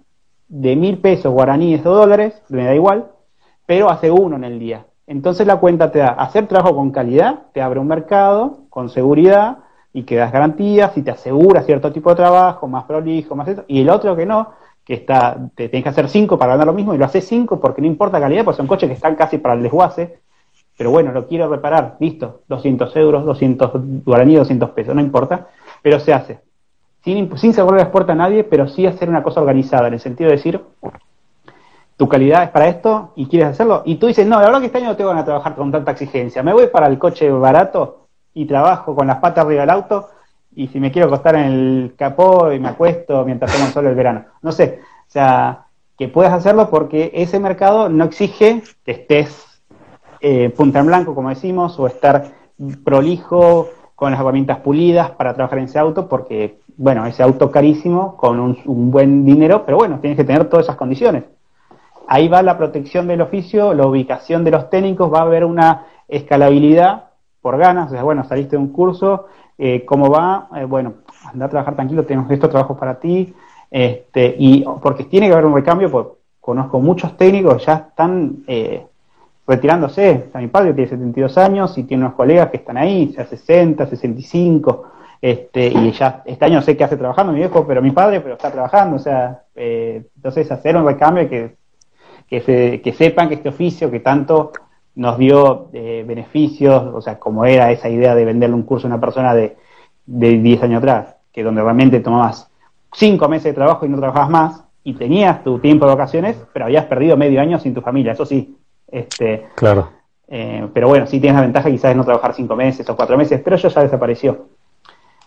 de mil pesos guaraníes o dólares, me da igual, pero hace uno en el día. Entonces la cuenta te da hacer trabajo con calidad, te abre un mercado con seguridad y que das garantías y te asegura cierto tipo de trabajo, más prolijo, más eso, y el otro que no, que está, te tienes que hacer cinco para ganar lo mismo y lo haces cinco porque no importa calidad, porque son coches que están casi para el desguace, pero bueno, lo quiero reparar, listo, 200 euros, 200 guaraní, 200 pesos, no importa, pero se hace. Sin, sin cerrar las puertas a nadie, pero sí hacer una cosa organizada, en el sentido de decir, tu calidad es para esto y quieres hacerlo. Y tú dices, no, la verdad que este año no tengo a trabajar con tanta exigencia. Me voy para el coche barato y trabajo con las patas arriba del auto y si me quiero acostar en el capó y me acuesto mientras tomo el sol el verano. No sé, o sea, que puedas hacerlo porque ese mercado no exige que estés eh, punta en blanco, como decimos, o estar prolijo con las herramientas pulidas para trabajar en ese auto, porque, bueno, ese auto carísimo, con un buen dinero, pero bueno, tienes que tener todas esas condiciones ahí va la protección del oficio, la ubicación de los técnicos, va a haber una escalabilidad por ganas, o sea, bueno, saliste de un curso, eh, ¿cómo va? Eh, bueno, anda a trabajar tranquilo, tenemos estos trabajos para ti, este, y porque tiene que haber un recambio, pues conozco muchos técnicos ya están eh, retirándose, mi padre tiene 72 años y tiene unos colegas que están ahí, ya 60, 65, este, y ya este año sé que hace trabajando mi viejo, pero mi padre, pero está trabajando, o sea, entonces hacer un recambio que que, que sepan que este oficio que tanto nos dio eh, beneficios, o sea, como era esa idea de venderle un curso a una persona de, de 10 años atrás, que donde realmente tomabas 5 meses de trabajo y no trabajabas más, y tenías tu tiempo de vacaciones, pero habías perdido medio año sin tu familia, eso sí. Este, claro. Eh, pero bueno, sí tienes la ventaja quizás de no trabajar 5 meses o 4 meses, pero eso ya desapareció.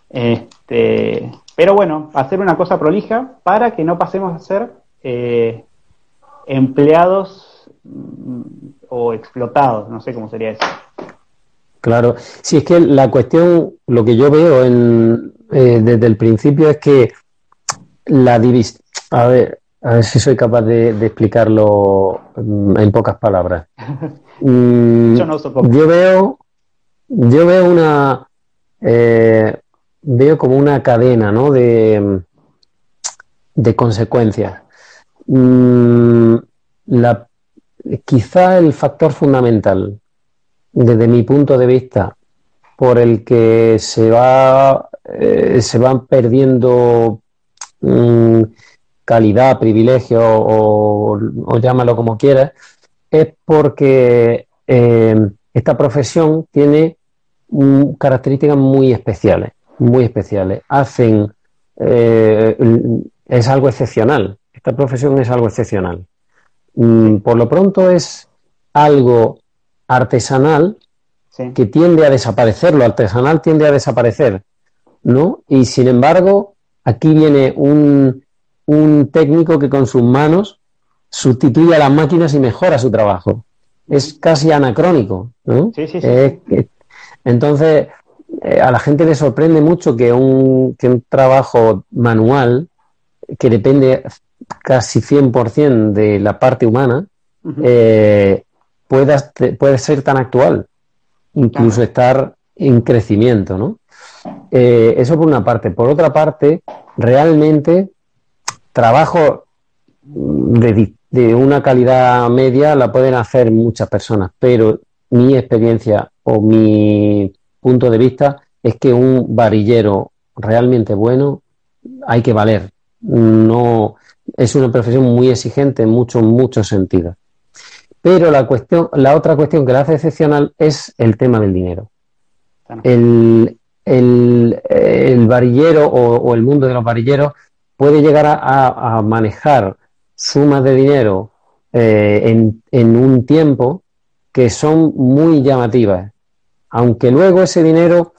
Este, pero bueno, hacer una cosa prolija para que no pasemos a ser eh, empleados mm, o explotados, no sé cómo sería eso. Claro, si es que la cuestión, lo que yo veo en, eh, desde el principio es que la división, a ver, A ver si soy capaz de, explicarlo mm, en pocas palabras. Mm, yo, veo, yo veo una, eh, veo como una cadena, ¿no? De, de consecuencias. Mm, la, quizá el factor fundamental, desde mi punto de vista, por el que se va, eh, se van perdiendo calidad, privilegio o, llámalo como quieras, es porque eh, esta profesión tiene características muy especiales, muy especiales. Hacen, eh, es algo excepcional. Esta profesión es algo excepcional. Mm, por lo pronto es algo artesanal que tiende a desaparecer. Lo artesanal tiende a desaparecer, ¿no? Y sin embargo, aquí viene un, un técnico que con sus manos sustituye a las máquinas y mejora su trabajo. Es casi anacrónico. ¿no? Sí, sí, sí. entonces, eh, a la gente le sorprende mucho que un, que un trabajo manual, que depende casi 100% de la parte humana, eh, pueda, puede ser tan actual, incluso estar en crecimiento. ¿no? Eh, eso por una parte. Por otra parte, realmente trabajo de, una calidad media la pueden hacer muchas personas, pero mi experiencia o mi punto de vista es que un varillero realmente bueno hay que valer. No es una profesión muy exigente en muchos muchos sentidos. Pero la cuestión, la otra cuestión que la hace excepcional es el tema del dinero. El, varillero o, el mundo de los varilleros puede llegar a, manejar sumas de dinero eh, en, un tiempo que son muy llamativas. Aunque luego ese dinero,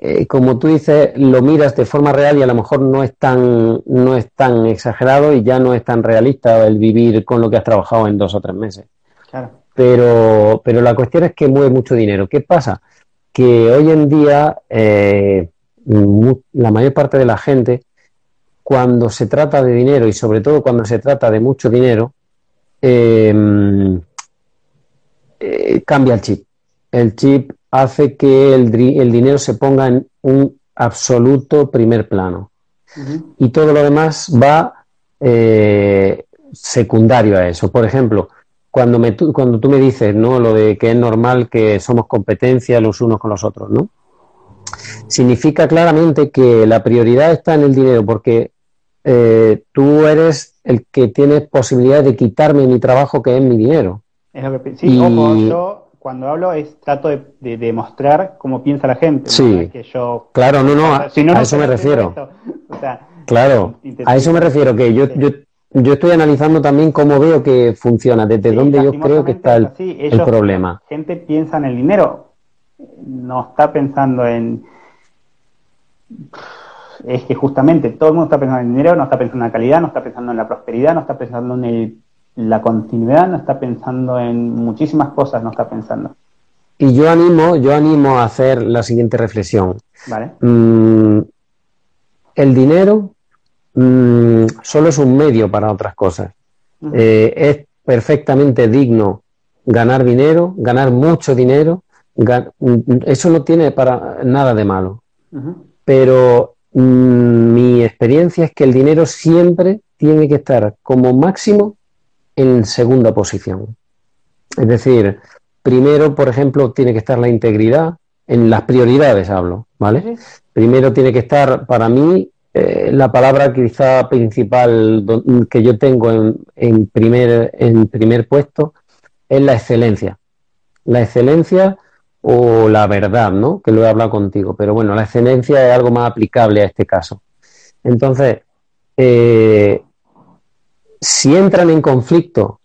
eh, como tú dices, lo miras de forma real y a lo mejor no es tan, no es tan exagerado y ya no es tan realista el vivir con lo que has trabajado en dos o tres meses. Pero, pero la cuestión es que mueve mucho dinero. ¿Qué pasa? Que hoy en día eh, la mayor parte de la gente cuando se trata de dinero y sobre todo cuando se trata de mucho dinero, eh, cambia el chip. El chip hace que el, dinero se ponga en un absoluto primer plano. Y todo lo demás va eh, secundario a eso. Por ejemplo, cuando, me, cuando tú me dices ¿no? lo de que es normal que somos competencia los unos con los otros, ¿no? significa claramente que la prioridad está en el dinero, porque eh, tú eres el que tiene posibilidad de quitarme mi trabajo, que es mi dinero. sí, yo cuando hablo es trato de, demostrar cómo piensa la gente. Sí, claro, no, no, a, eso me refiero. claro, a eso me refiero, que yo, yo, yo estoy analizando también cómo veo que funciona, desde dónde yo creo que está el, el problema. Gente piensa en el dinero, no está pensando en es que justamente todo el mundo está pensando en el dinero, no está pensando en la calidad, no está pensando en la prosperidad, no está pensando en la continuidad, no está pensando en muchísimas cosas, no está pensando. Y yo animo, yo animo a hacer la siguiente reflexión. Mm, el dinero mm, solo es un medio para otras cosas. Eh, es perfectamente digno ganar dinero, ganar mucho dinero. Mm, eso no tiene para nada de malo. Pero Mm, mi experiencia es que el dinero siempre tiene que estar como máximo en segunda posición. Es decir, primero, por ejemplo, tiene que estar la integridad, en las prioridades hablo, ¿vale? Primero tiene que estar, para mí, eh, la palabra quizá principal que yo tengo en, primer, en primer puesto es la excelencia. La excelencia o la verdad, ¿no? Que lo he hablado contigo. Pero bueno, la excelencia es algo más aplicable a este caso. Entonces, eh, si entran en conflicto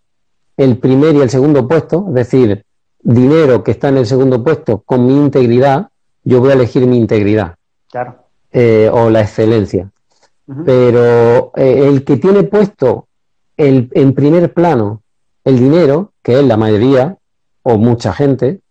el primer y el segundo puesto, es decir, dinero que está en el segundo puesto con mi integridad, yo voy a elegir mi integridad. Claro. Eh, o la excelencia. Pero eh, el que tiene puesto el, en primer plano el dinero, que es la mayoría o mucha gente,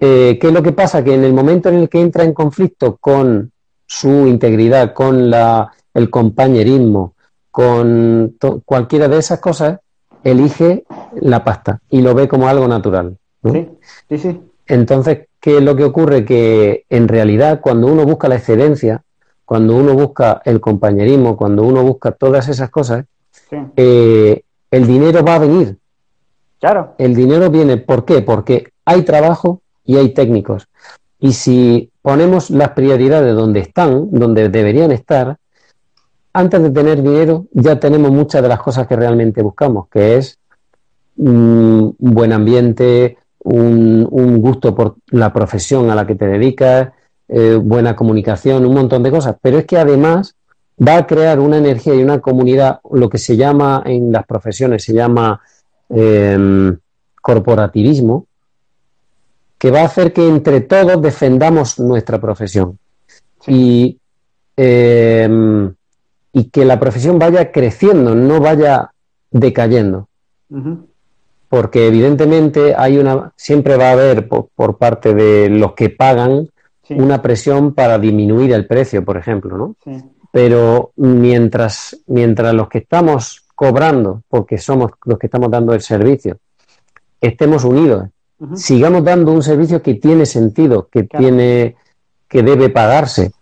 eh, ¿Qué es lo que pasa? Que en el momento en el que entra en conflicto con su integridad, con la, el compañerismo, con cualquiera de esas cosas, elige la pasta y lo ve como algo natural. Sí, sí, sí. Entonces, ¿qué es lo que ocurre? Que en realidad cuando uno busca la excelencia, cuando uno busca el compañerismo, cuando uno busca todas esas cosas, eh, el dinero va a venir. Claro. El dinero viene, ¿por qué? Porque hay trabajo y hay técnicos. Y si ponemos las prioridades donde están, donde deberían estar, antes de tener dinero ya tenemos muchas de las cosas que realmente buscamos, que es un buen ambiente, un, gusto por la profesión a la que te dedicas, eh, buena comunicación, un montón de cosas. Pero es que además va a crear una energía y una comunidad, lo que se llama en las profesiones, se llama em, corporativismo, que va a hacer que entre todos defendamos nuestra profesión. Y, em, y que la profesión vaya creciendo, no vaya decayendo. Porque evidentemente hay una, siempre va a haber por, parte de los que pagan una presión para disminuir el precio, por ejemplo, ¿no? Pero mientras, mientras los que estamos cobrando, porque somos los que estamos dando el servicio, estemos unidos sigamos dando un servicio que tiene sentido, que tiene, que debe pagarse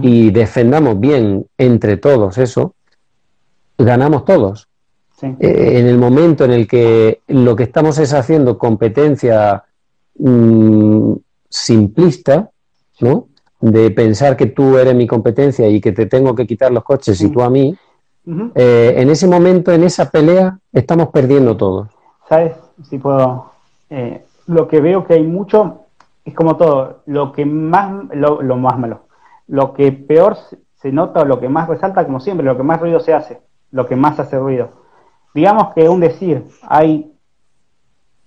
y defendamos bien entre todos eso, ganamos todos. Eh, en el momento en el que lo que estamos es haciendo competencia mm, simplista, ¿no? De pensar que tú eres mi competencia y que te tengo que quitar los coches y tú a mí, eh, en ese momento, en esa pelea, estamos perdiendo todos. ¿Sabes? Si puedo eh, lo que veo que hay mucho, es como todo, lo que más, lo, más malo, lo que peor se nota o lo que más resalta, como siempre, lo que más ruido se hace, lo que más hace ruido. Digamos que un decir, hay,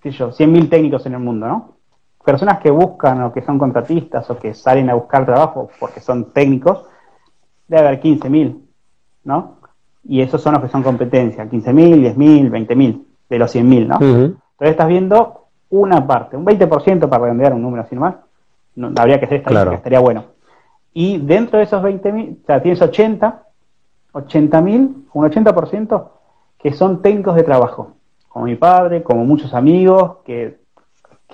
qué sé yo, 100.000 técnicos en el mundo, ¿no? Personas que buscan o que son contratistas o que salen a buscar trabajo porque son técnicos, debe haber 15.000, ¿no? Y esos son los que son competencia, 15.000, 10.000, 20.000, de los 100.000, ¿no? Entonces estás viendo una parte, un 20% para redondear un número así nomás, no, habría que ser estadística, estaría bueno. Y dentro de esos 20.000, o sea, tienes 80, 80.000, un 80% que son técnicos de trabajo, como mi padre, como muchos amigos, que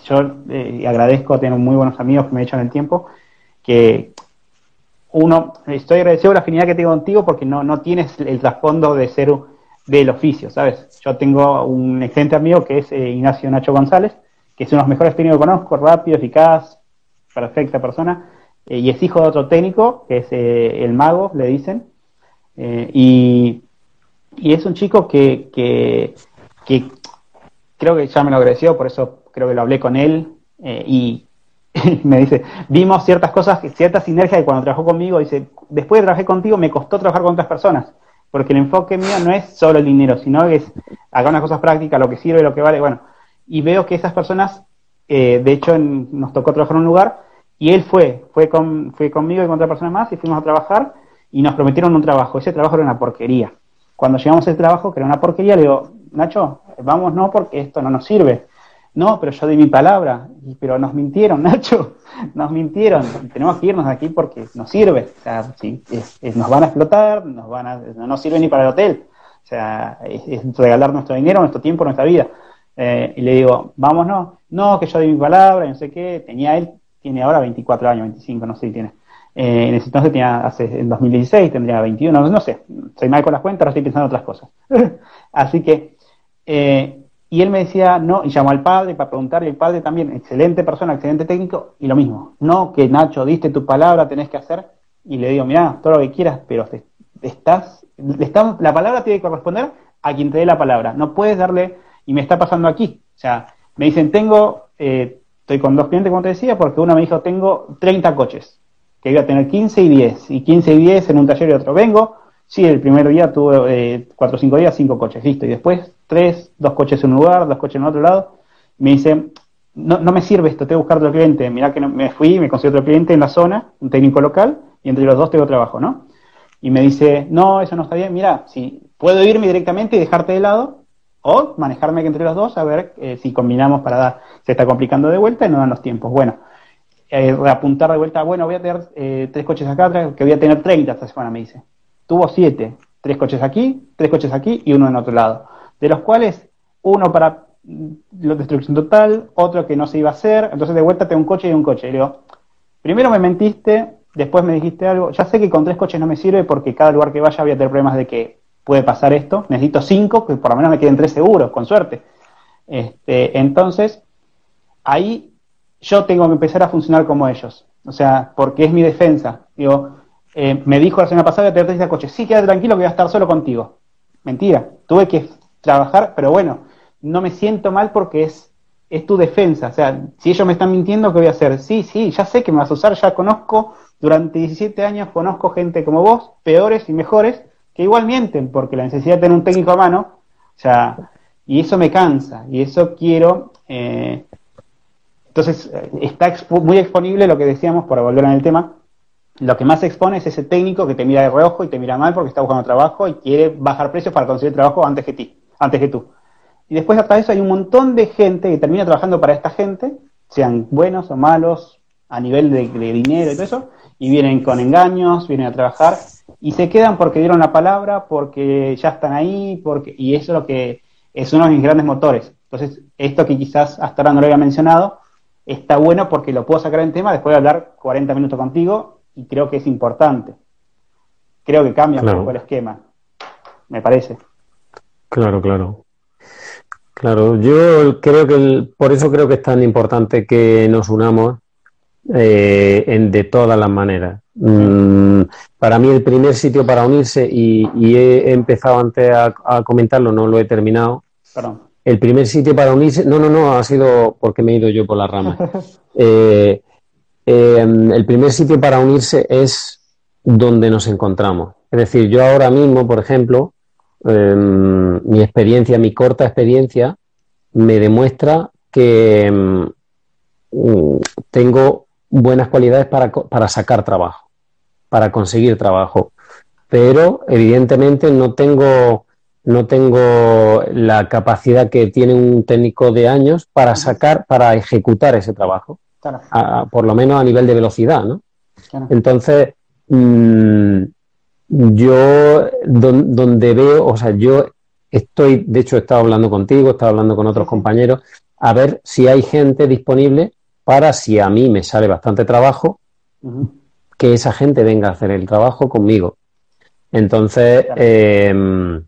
yo eh, agradezco tener muy buenos amigos que me echan el tiempo, que uno, estoy agradecido por la afinidad que tengo contigo porque no, no tienes el trasfondo de ser del oficio, ¿sabes? Yo tengo un excelente amigo que es eh, Ignacio Nacho González, que es uno de los mejores técnicos que conozco, rápido, eficaz, perfecta persona, eh, y es hijo de otro técnico, que es eh, el mago, le dicen, y, es un chico que, que, creo que ya me lo agradeció, por eso creo que lo hablé con él, y me dice, vimos ciertas cosas, cierta sinergia y cuando trabajó conmigo, dice, después de trabajar contigo me costó trabajar con otras personas porque el enfoque mío no es solo el dinero, sino que es haga unas cosas prácticas, lo que sirve, lo que vale, bueno. Y veo que esas personas, eh, de hecho, nos tocó trabajar en un lugar y él fue, fue, con, fue conmigo y con otra persona más y fuimos a trabajar y nos prometieron un trabajo. Ese trabajo era una porquería. Cuando llegamos al trabajo, que era una porquería, le digo, Nacho, vamos no porque esto no nos sirve. No, pero yo di mi palabra. pero nos mintieron, Nacho. Nos mintieron. Tenemos que irnos de aquí porque nos sirve. O sea, nos van a explotar, nos van a, no nos sirve ni para el hotel. O sea, es, regalar nuestro dinero, nuestro tiempo, nuestra vida. Eh, y le digo, vámonos. No, que yo di mi palabra, no sé qué. Tenía él, tiene ahora 24 años, 25, no sé si tiene. Eh, en ese entonces tenía, hace, en 2016 tendría 21, no, sé. Soy mal con las cuentas, ahora estoy pensando en otras cosas. Así que, eh, y él me decía, no, y llamó al padre para preguntarle, el padre también, excelente persona, excelente técnico, y lo mismo, no, que Nacho, diste tu palabra, tenés que hacer, y le digo, mira, todo lo que quieras, pero estás, estás, la palabra tiene que corresponder a quien te dé la palabra, no puedes darle, y me está pasando aquí, o sea, me dicen, tengo, eh, estoy con dos clientes, como te decía, porque uno me dijo, tengo 30 coches, que iba a tener 15 y 10, y 15 y 10 en un taller y otro, vengo, sí, el primer día tuve eh, 4 o 5 días, 5 coches, listo, y después tres, dos coches en un lugar, dos coches en otro lado. Me dice, no, no me sirve esto, tengo que buscar otro cliente. Mirá que me fui, me conseguí otro cliente en la zona, un técnico local, y entre los dos tengo trabajo, ¿no? Y me dice, no, eso no está bien, mira, si puedo irme directamente y dejarte de lado, o manejarme entre los dos a ver eh, si combinamos para dar, se está complicando de vuelta y no dan los tiempos. Bueno, eh, reapuntar de vuelta, bueno, voy a tener eh, tres coches acá, que voy a tener 30 esta semana, me dice. Tuvo siete, tres coches aquí, tres coches aquí y uno en otro lado, de los cuales uno para la destrucción total, otro que no se iba a hacer, entonces de vuelta tengo un coche y un coche. Y digo, primero me mentiste, después me dijiste algo, ya sé que con tres coches no me sirve porque cada lugar que vaya voy a tener problemas de que puede pasar esto, necesito cinco, que por lo menos me queden tres seguros, con suerte. Este, entonces, ahí yo tengo que empezar a funcionar como ellos, o sea, porque es mi defensa. Digo, eh, me dijo la semana pasada, te de coche, sí, quédate tranquilo que voy a estar solo contigo. Mentira, tuve que trabajar, pero bueno, no me siento mal porque es, es tu defensa. O sea, si ellos me están mintiendo, ¿qué voy a hacer? Sí, sí, ya sé que me vas a usar, ya conozco, durante 17 años conozco gente como vos, peores y mejores, que igual mienten, porque la necesidad de tener un técnico a mano, o sea, y eso me cansa, y eso quiero. Eh, entonces, está muy exponible lo que decíamos, por volver en el tema, lo que más expone es ese técnico que te mira de reojo y te mira mal porque está buscando trabajo y quiere bajar precios para conseguir trabajo antes que ti, antes que tú. Y después atrás de eso hay un montón de gente que termina trabajando para esta gente, sean buenos o malos, a nivel de, dinero y todo eso, y vienen con engaños, vienen a trabajar y se quedan porque dieron la palabra, porque ya están ahí, porque y eso es lo que es uno de mis grandes motores. Entonces, esto que quizás hasta ahora no lo había mencionado, está bueno porque lo puedo sacar en tema después de hablar 40 minutos contigo y creo que es importante. Creo que cambia un poco el esquema, me parece. Claro, claro. Claro, yo creo que por eso creo que es tan importante que nos unamos eh, en, de todas las maneras. Mm, para mí el primer sitio para unirse, y, he empezado antes a, comentarlo, no lo he terminado. El primer sitio para unirse, no, no, no, ha sido porque me he ido yo por la rama. eh, Em, el primer sitio para unirse es donde nos encontramos. Es decir, yo ahora mismo, por ejemplo, em, mi experiencia, mi corta experiencia, me demuestra que mm, tengo buenas cualidades para, para sacar trabajo, para conseguir trabajo. Pero evidentemente no tengo, no tengo la capacidad que tiene un técnico de años para sacar, para ejecutar ese trabajo. Por lo menos a nivel de velocidad, ¿no? Entonces, mm, yo donde veo, o sea, yo estoy, de hecho he estado hablando contigo, he estado hablando con otros compañeros, a ver si hay gente disponible para, si a mí me sale bastante trabajo, que esa gente venga a hacer el trabajo conmigo. Entonces, em,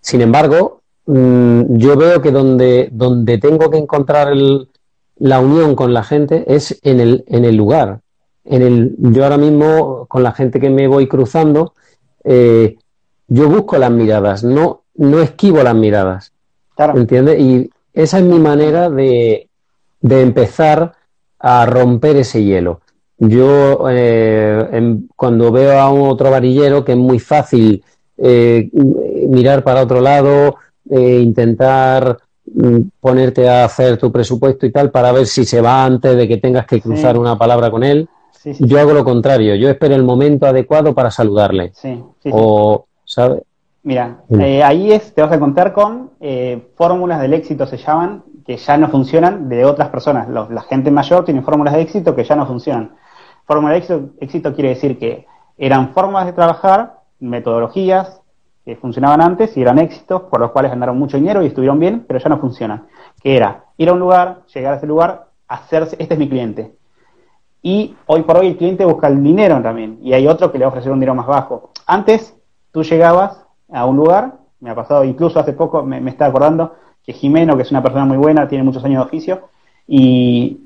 sin embargo, mm, yo veo que donde, donde tengo que encontrar el, la unión con la gente es en el, en el lugar. En el, yo ahora mismo, con la gente que me voy cruzando, eh, yo busco las miradas, no, no esquivo las miradas. Claro. ¿Entiendes? Y esa es mi manera de, de empezar a romper ese hielo. Yo, eh, cuando veo a un otro varillero, que es muy fácil eh, mirar para otro lado, intentar Mm, ponerte a hacer tu presupuesto y tal para ver si se va antes de que tengas que cruzar una palabra con él. yo hago lo contrario, yo espero el momento adecuado para saludarle. o, ¿sabes? Mira, eh, ahí es, te vas a contar con eh, fórmulas del éxito, se llaman, que ya no funcionan de otras personas. la gente mayor tiene fórmulas de éxito que ya no funcionan. Fórmula de éxito, éxito quiere decir que eran formas de trabajar, metodologías, que funcionaban antes y eran éxitos por los cuales ganaron mucho dinero y estuvieron bien, pero ya no funcionan. Que era ir a un lugar, llegar a ese lugar, hacerse, este es mi cliente. Y hoy por hoy el cliente busca el dinero también, y hay otro que le va a un dinero más bajo. Antes tú llegabas a un lugar, me ha pasado incluso hace poco, me, me está acordando que Jimeno, que es una persona muy buena, tiene muchos años de oficio, y,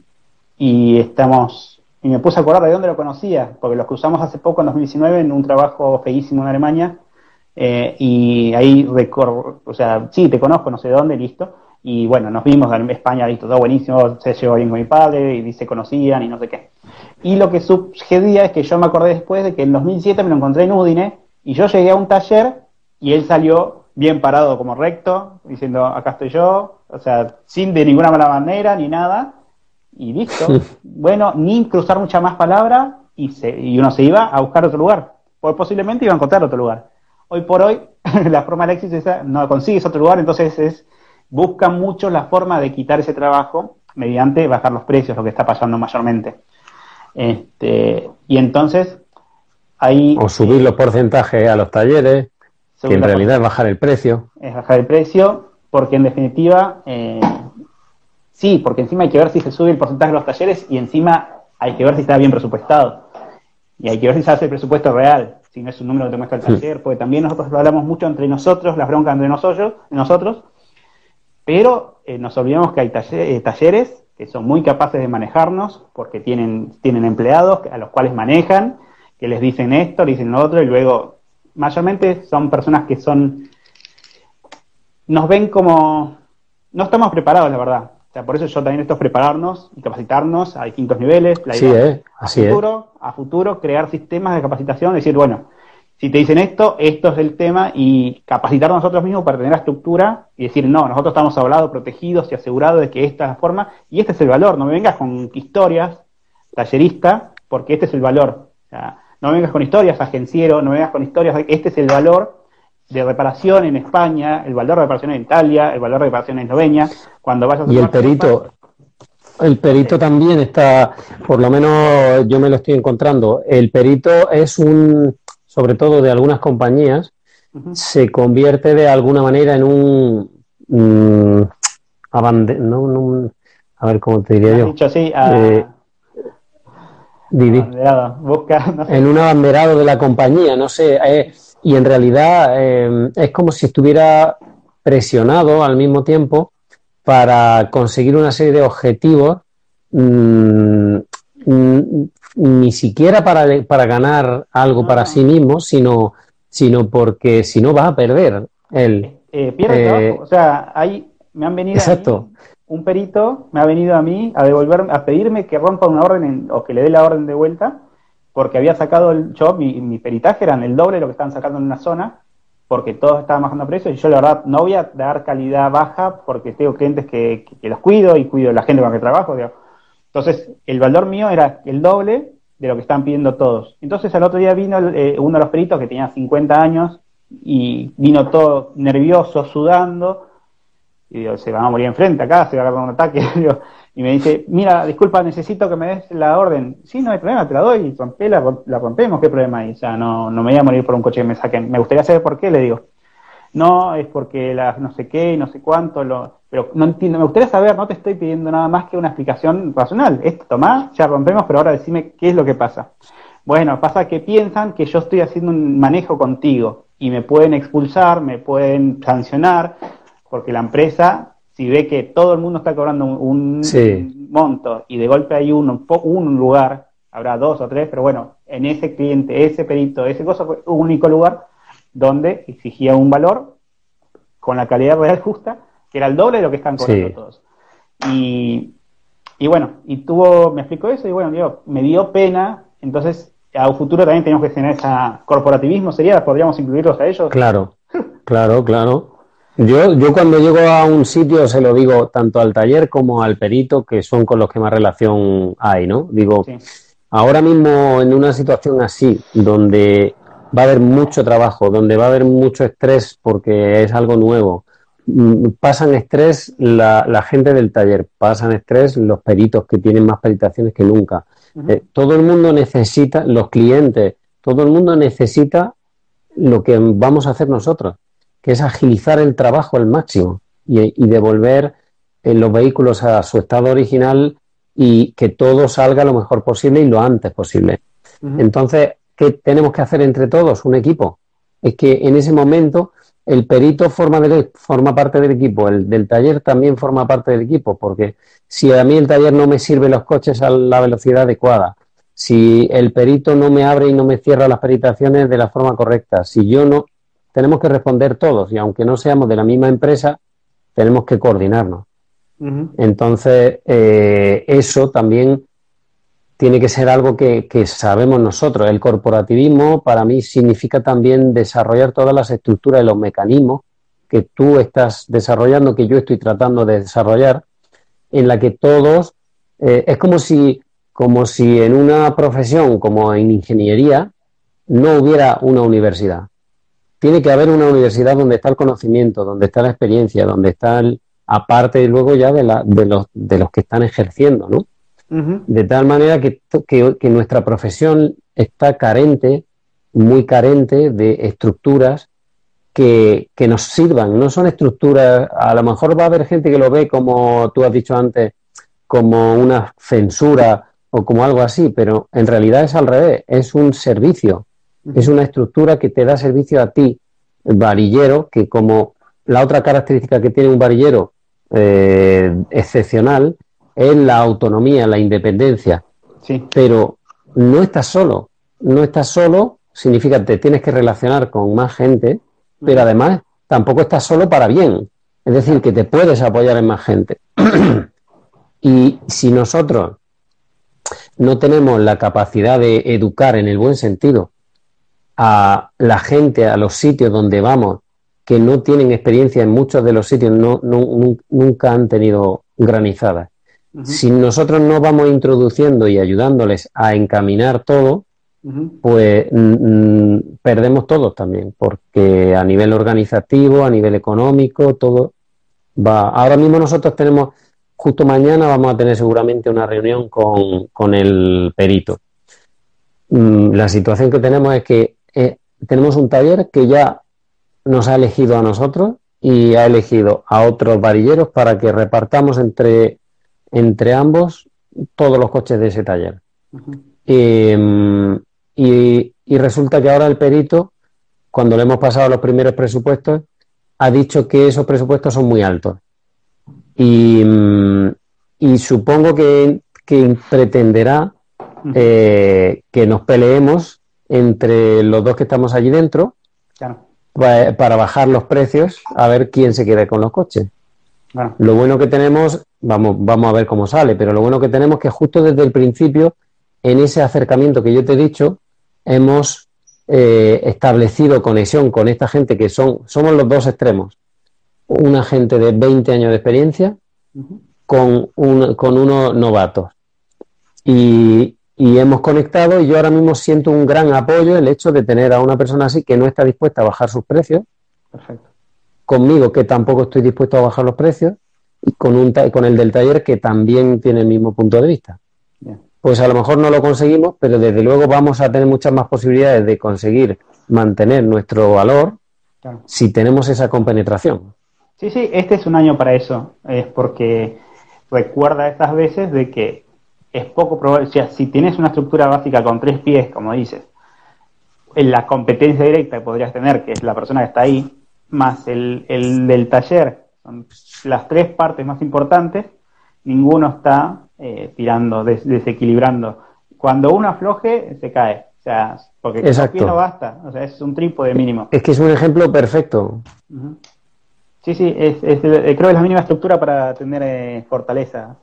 y estamos, y me puse a acordar de dónde lo conocía, porque los cruzamos hace poco, en 2019, en un trabajo feísimo en Alemania, eh, y ahí recorro, o sea, sí, te conozco, no sé de dónde, listo. Y bueno, nos vimos en España, listo, todo buenísimo, se llevó bien con mi padre y se conocían y no sé qué. Y lo que sucedía es que yo me acordé después de que en 2007 me lo encontré en Udine y yo llegué a un taller y él salió bien parado como recto, diciendo, acá estoy yo, o sea, sin de ninguna mala manera ni nada, y listo. bueno, ni cruzar mucha más palabra y, se, y uno se iba a buscar otro lugar, o posiblemente iba a encontrar otro lugar hoy por hoy la forma del éxito es no consigues otro lugar, entonces es busca mucho la forma de quitar ese trabajo mediante bajar los precios, lo que está pasando mayormente. Este, y entonces ahí... O subir los porcentajes a los talleres, que en realidad es bajar el precio. Es bajar el precio, porque en definitiva, eh, sí, porque encima hay que ver si se sube el porcentaje de los talleres y encima hay que ver si está bien presupuestado. Y hay que ver si se hace el presupuesto real, si no es un número que te muestra el taller, porque también nosotros hablamos mucho entre nosotros, las broncas entre nosotros, nosotros pero eh, nos olvidamos que hay eh, talleres que son muy capaces de manejarnos porque tienen, tienen empleados a los cuales manejan, que les dicen esto, les dicen lo otro y luego mayormente son personas que son, nos ven como, no estamos preparados, la verdad. O sea, por eso yo también esto es prepararnos y capacitarnos a distintos niveles. La idea, así a futuro, a futuro, crear sistemas de capacitación, decir, bueno, si te dicen esto, esto es el tema y capacitarnos nosotros mismos para tener la estructura y decir, no, nosotros estamos hablados, protegidos y asegurados de que esta es la forma y este es el valor. No me vengas con historias, tallerista, porque este es el valor. O sea, no me vengas con historias, agenciero, no me vengas con historias, este es el valor de reparación en España, el valor de reparación en Italia, el valor de reparación en Eslovenia, cuando vayas a... Y el perito, el perito también está, por lo menos yo me lo estoy encontrando, el perito es un, sobre todo de algunas compañías, se convierte de alguna manera en un... Mm, no, a ver cómo te diría yo. Dicho así, eh, en un abanderado de la compañía, no sé, eh, y en realidad eh, es como si estuviera presionado al mismo tiempo para conseguir una serie de objetivos, mm, mm, ni siquiera para, para, ganar algo para sí mismo, sino, sino porque si no vas a perder él. Eh, pierde o sea, ahí me han venido. Exacto un perito me ha venido a mí a devolver, a pedirme que rompa una orden o que le dé la orden de vuelta, porque había sacado el yo, mi, mi peritaje eran el doble de lo que estaban sacando en una zona, porque todos estaban bajando precios, y yo la verdad no voy a dar calidad baja porque tengo clientes que, los cuido y cuido a la gente con la que trabajo. Entonces, el valor mío era el doble de lo que están pidiendo todos. Entonces, al otro día vino eh, uno de los peritos que tenía 50 años y vino todo nervioso, sudando, y digo, se va a morir enfrente acá, se va a agarrar un ataque. y me dice, mira, disculpa, necesito que me des la orden. Sí, no hay problema, te la doy, rompela, la rompemos, ¿qué problema hay? O sea, no, no me voy a morir por un coche que me saquen. Me gustaría saber por qué, le digo. No, es porque la no sé qué y no sé cuánto, lo, pero no entiendo, me gustaría saber, no te estoy pidiendo nada más que una explicación racional. Esto, tomá, ya rompemos, pero ahora decime qué es lo que pasa. Bueno, pasa que piensan que yo estoy haciendo un manejo contigo y me pueden expulsar, me pueden sancionar, porque la empresa, si ve que todo el mundo está cobrando un, monto y de golpe hay un, un lugar, habrá dos o tres, pero bueno, en ese cliente, ese perito, ese cosa fue un único lugar donde exigía un valor con la calidad real justa, que era el doble de lo que están cobrando todos. Y, y bueno, y tuvo, me explicó eso y bueno, me dio pena, entonces a un futuro también tenemos que tener ese corporativismo, sería, podríamos incluirlos a ellos. Claro, claro, claro. Yo, yo cuando llego a un sitio se lo digo tanto al taller como al perito, que son con los que más relación hay, ¿no? Digo, ahora mismo en una situación así, donde va a haber mucho trabajo, donde va a haber mucho estrés porque es algo nuevo, mm, pasan estrés la, la gente del taller, pasan estrés los peritos que tienen más peritaciones que nunca. Eh, todo el mundo necesita, los clientes, todo el mundo necesita lo que vamos a hacer nosotros que es agilizar el trabajo al máximo y, devolver eh, los vehículos a su estado original y que todo salga lo mejor posible y lo antes posible. Entonces, ¿qué tenemos que hacer entre todos? Un equipo. Es que en ese momento el perito forma, forma parte del equipo, el del taller también forma parte del equipo, porque si a mí el taller no me sirve los coches a la velocidad adecuada, si el perito no me abre y no me cierra las peritaciones de la forma correcta, si yo no, tenemos que responder todos y aunque no seamos de la misma empresa, tenemos que coordinarnos. Entonces, eh, eso también tiene que ser algo que, sabemos nosotros. El corporativismo para mí significa también desarrollar todas las estructuras y los mecanismos que tú estás desarrollando, que yo estoy tratando de desarrollar, en la que todos, eh, es como si, como si en una profesión como en ingeniería no hubiera una universidad tiene que haber una universidad donde está el conocimiento, donde está la experiencia, donde está el, aparte luego ya de, la, de, los, de los que están ejerciendo, ¿no? De tal manera que, que, nuestra profesión está carente, muy carente de estructuras que, que, nos sirvan, no son estructuras, a lo mejor va a haber gente que lo ve como tú has dicho antes, como una censura o como algo así, pero en realidad es al revés, es un servicio, es una estructura que te da servicio a ti, varillero, que como la otra característica que tiene un varillero eh, excepcional es la autonomía, la independencia. Sí. Pero no estás solo, no estás solo significa que te tienes que relacionar con más gente, pero además tampoco estás solo para bien. Es decir, que te puedes apoyar en más gente. y si nosotros no tenemos la capacidad de educar en el buen sentido a la gente, a los sitios donde vamos, que no tienen experiencia en muchos de los sitios, no, nunca han tenido granizadas. Si nosotros no vamos introduciendo y ayudándoles a encaminar todo, pues perdemos todos también, porque a nivel organizativo, a nivel económico, todo va. Ahora mismo nosotros tenemos justo mañana vamos a tener seguramente una reunión con, el perito. Mm, la situación que tenemos es que eh, tenemos un taller que ya nos ha elegido a nosotros y ha elegido a otros varilleros para que repartamos entre, entre ambos todos los coches de ese taller. Mm, y, y, resulta que ahora el perito, cuando le hemos pasado los primeros presupuestos, ha dicho que esos presupuestos son muy altos. Y, supongo que, pretenderá eh, que nos peleemos entre los dos que estamos allí dentro para, bajar los precios a ver quién se queda con los coches. Lo bueno que tenemos, vamos, vamos a ver cómo sale, pero lo bueno que tenemos es que justo desde el principio, en ese acercamiento que yo te he dicho, hemos eh, establecido conexión con esta gente que son, somos los dos extremos una gente de 20 años de experiencia con, un, con unos novatos. Y, hemos conectado y yo ahora mismo siento un gran apoyo el hecho de tener a una persona así que no está dispuesta a bajar sus precios. Conmigo, que tampoco estoy dispuesto a bajar los precios. Y con, un, con el del taller, que también tiene el mismo punto de vista. Pues a lo mejor no lo conseguimos, pero desde luego vamos a tener muchas más posibilidades de conseguir mantener nuestro valor si tenemos esa compenetración. Sí, sí, este es un año para eso. Es porque recuerda estas veces de que es poco probable, o sea, si tienes una estructura básica con tres pies, como dices, en la competencia directa que podrías tener, que es la persona que está ahí, más el, del taller, son las tres partes más importantes, ninguno está eh, tirando, desequilibrando. Cuando uno afloje, se cae. O sea, porque Exacto. no basta. O sea, es un trípode mínimo. Es que es un ejemplo perfecto. Sí, sí, es, es, eh, creo que es la mínima estructura para tener eh, fortaleza.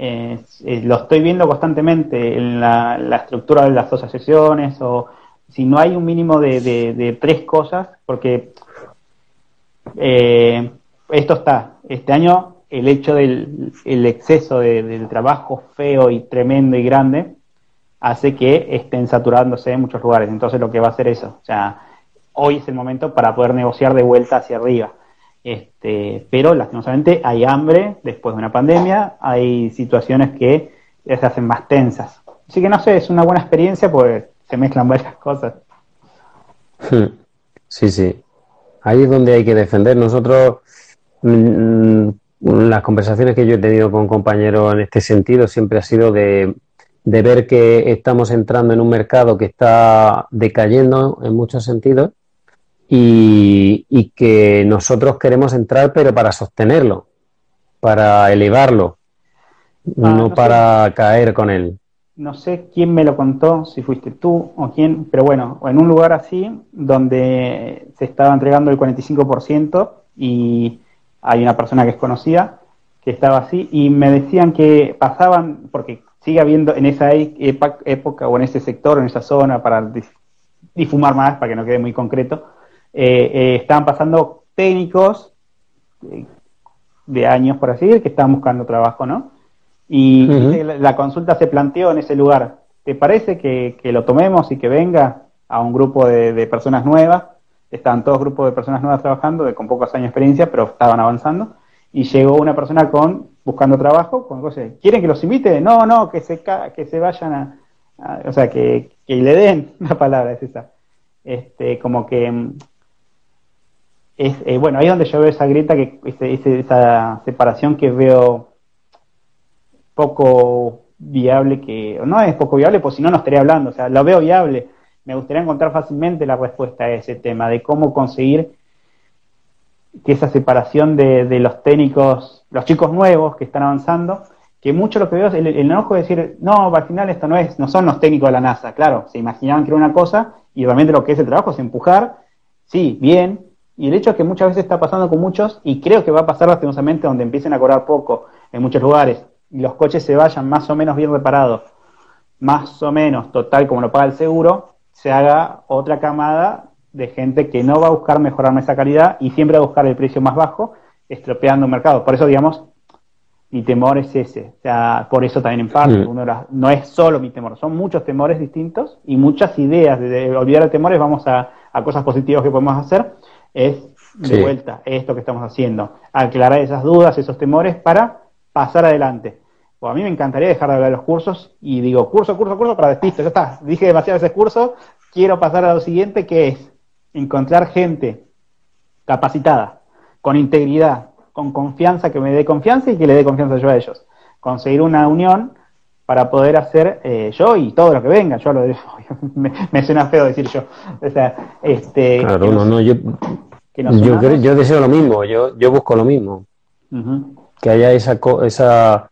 Lo estoy viendo constantemente en la, estructura de las asociaciones o si no hay un mínimo de, tres cosas, porque eh, esto está, este año el hecho del el exceso del trabajo feo y tremendo y grande hace que estén saturándose en muchos lugares. Entonces lo que va a hacer eso. O sea, hoy es el momento para poder negociar de vuelta hacia arriba. Este, pero lastimosamente hay hambre después de una pandemia, hay situaciones que se hacen más tensas. Así que no sé, es una buena experiencia porque se mezclan varias cosas. Hmm. Sí, sí. Ahí es donde hay que defender. Nosotros, mm, las conversaciones que yo he tenido con compañeros en este sentido siempre ha sido de, de ver que estamos entrando en un mercado que está decayendo en muchos sentidos y, que nosotros queremos entrar pero para sostenerlo, para elevarlo, ah, no, para caer con él. No sé quién me lo contó, si fuiste tú o quién, pero bueno, en un lugar así donde se estaba entregando el 45% y hay una persona que es conocida que estaba así y me decían que pasaban, porque sigue habiendo en esa época o en ese sector, en esa zona, para difumar más, para que no quede muy concreto, eh, eh, estaban pasando técnicos eh, de años, por así decir, que estaban buscando trabajo, ¿no? Y la, consulta se planteó en ese lugar. ¿Te parece que, lo tomemos y que venga a un grupo de, personas nuevas? Estaban todos grupos de personas nuevas trabajando, de, con pocos años de experiencia, pero estaban avanzando. Y llegó una persona con buscando trabajo, con cosas. ¿Quieren que los invite? No, no, que se, que se vayan a, o sea, que, que le den una palabra, es esa. Este, como que es, eh, bueno, ahí es donde yo veo esa grieta, que esa separación que veo poco viable, que no es poco viable, pues si no, no estaría hablando, o sea, lo veo viable. Me gustaría encontrar fácilmente la respuesta a ese tema, de cómo conseguir que esa separación de, los técnicos, los chicos nuevos que están avanzando, que mucho lo que veo es el, enojo de decir, no, al final esto no es, no son los técnicos de la NASA, claro, se imaginaban que era una cosa y realmente lo que es el trabajo es empujar, sí, bien, y el hecho es que muchas veces está pasando con muchos, y creo que va a pasar lastimosamente donde empiecen a cobrar poco en muchos lugares, y los coches se vayan más o menos bien reparados, más o menos total como lo paga el seguro, se haga otra camada de gente que no va a buscar mejorar esa calidad y siempre va a buscar el precio más bajo, estropeando el mercado. Por eso, digamos, mi temor es ese. O sea, por eso también en parte, no es solo mi temor, son muchos temores distintos y muchas ideas. De, olvidar de temores, vamos a, cosas positivas que podemos hacer. Es de vuelta esto que estamos haciendo, aclarar esas dudas, esos temores para pasar adelante. O a mí me encantaría dejar de hablar de los cursos y digo, curso, curso, curso para despistar. Ya está, dije demasiado ese curso, quiero pasar a lo siguiente que es encontrar gente capacitada, con integridad, con confianza, que me dé confianza y que le dé confianza yo a ellos. Conseguir una unión para poder hacer eh, yo y todo lo que venga. Yo lo me, me suena feo decir yo. O sea, este. Claro, no, no, yo, yo, deseo lo mismo, yo, yo busco lo mismo. Que haya esa, esa,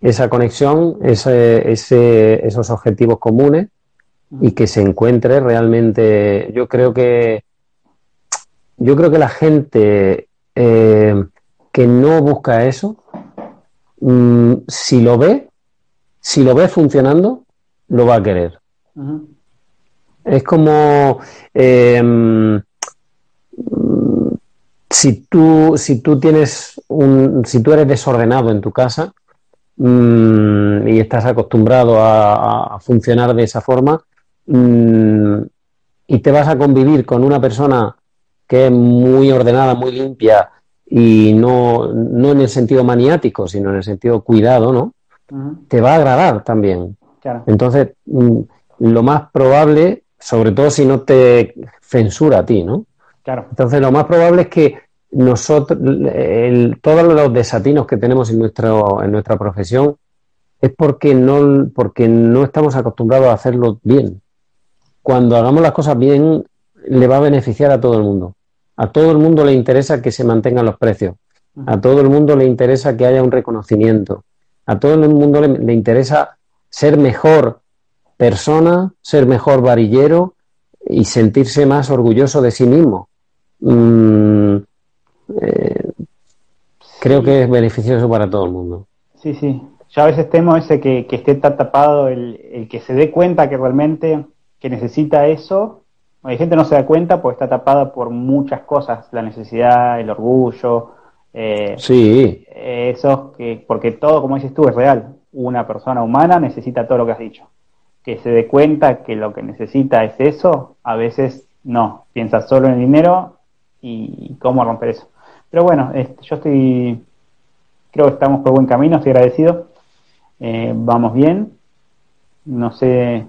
esa conexión, ese, ese, esos objetivos comunes y que se encuentre realmente. Yo creo que yo creo que la gente eh, que no busca eso, mm, si lo ve, si lo ve funcionando, lo va a querer. Es como em, si tú, si tú tienes un, si tú eres desordenado en tu casa mm, y estás acostumbrado a, funcionar de esa forma mm, y te vas a convivir con una persona que es muy ordenada, muy limpia, y no, no en el sentido maniático, sino en el sentido cuidado, ¿no? Te va a agradar también. Entonces, mm, lo más probable, sobre todo si no te censura a ti, ¿no? Claro. Entonces, lo más probable es que nosotros, el, todos los desatinos que tenemos en, nuestro, en nuestra profesión es porque no, porque no estamos acostumbrados a hacerlo bien. Cuando hagamos las cosas bien, le va a beneficiar a todo el mundo. A todo el mundo le interesa que se mantengan los precios. A todo el mundo le interesa que haya un reconocimiento. A todo el mundo le, interesa ser mejor persona, ser mejor varillero y sentirse más orgulloso de sí mismo. Mm, eh, creo que es beneficioso para todo el mundo. Sí, sí. Yo a veces temo ese que, que esté tapado, el, el, que se dé cuenta que realmente que necesita eso hay gente no se da cuenta porque está tapada por muchas cosas, la necesidad, el orgullo. Eh, sí. Eso, que, porque todo, como dices tú, es real. Una persona humana necesita todo lo que has dicho. Que se dé cuenta que lo que necesita es eso, a veces no. Piensa solo en el dinero y cómo romper eso. Pero bueno, este, yo estoy, creo que estamos por buen camino, estoy agradecido. Eh, vamos bien. No sé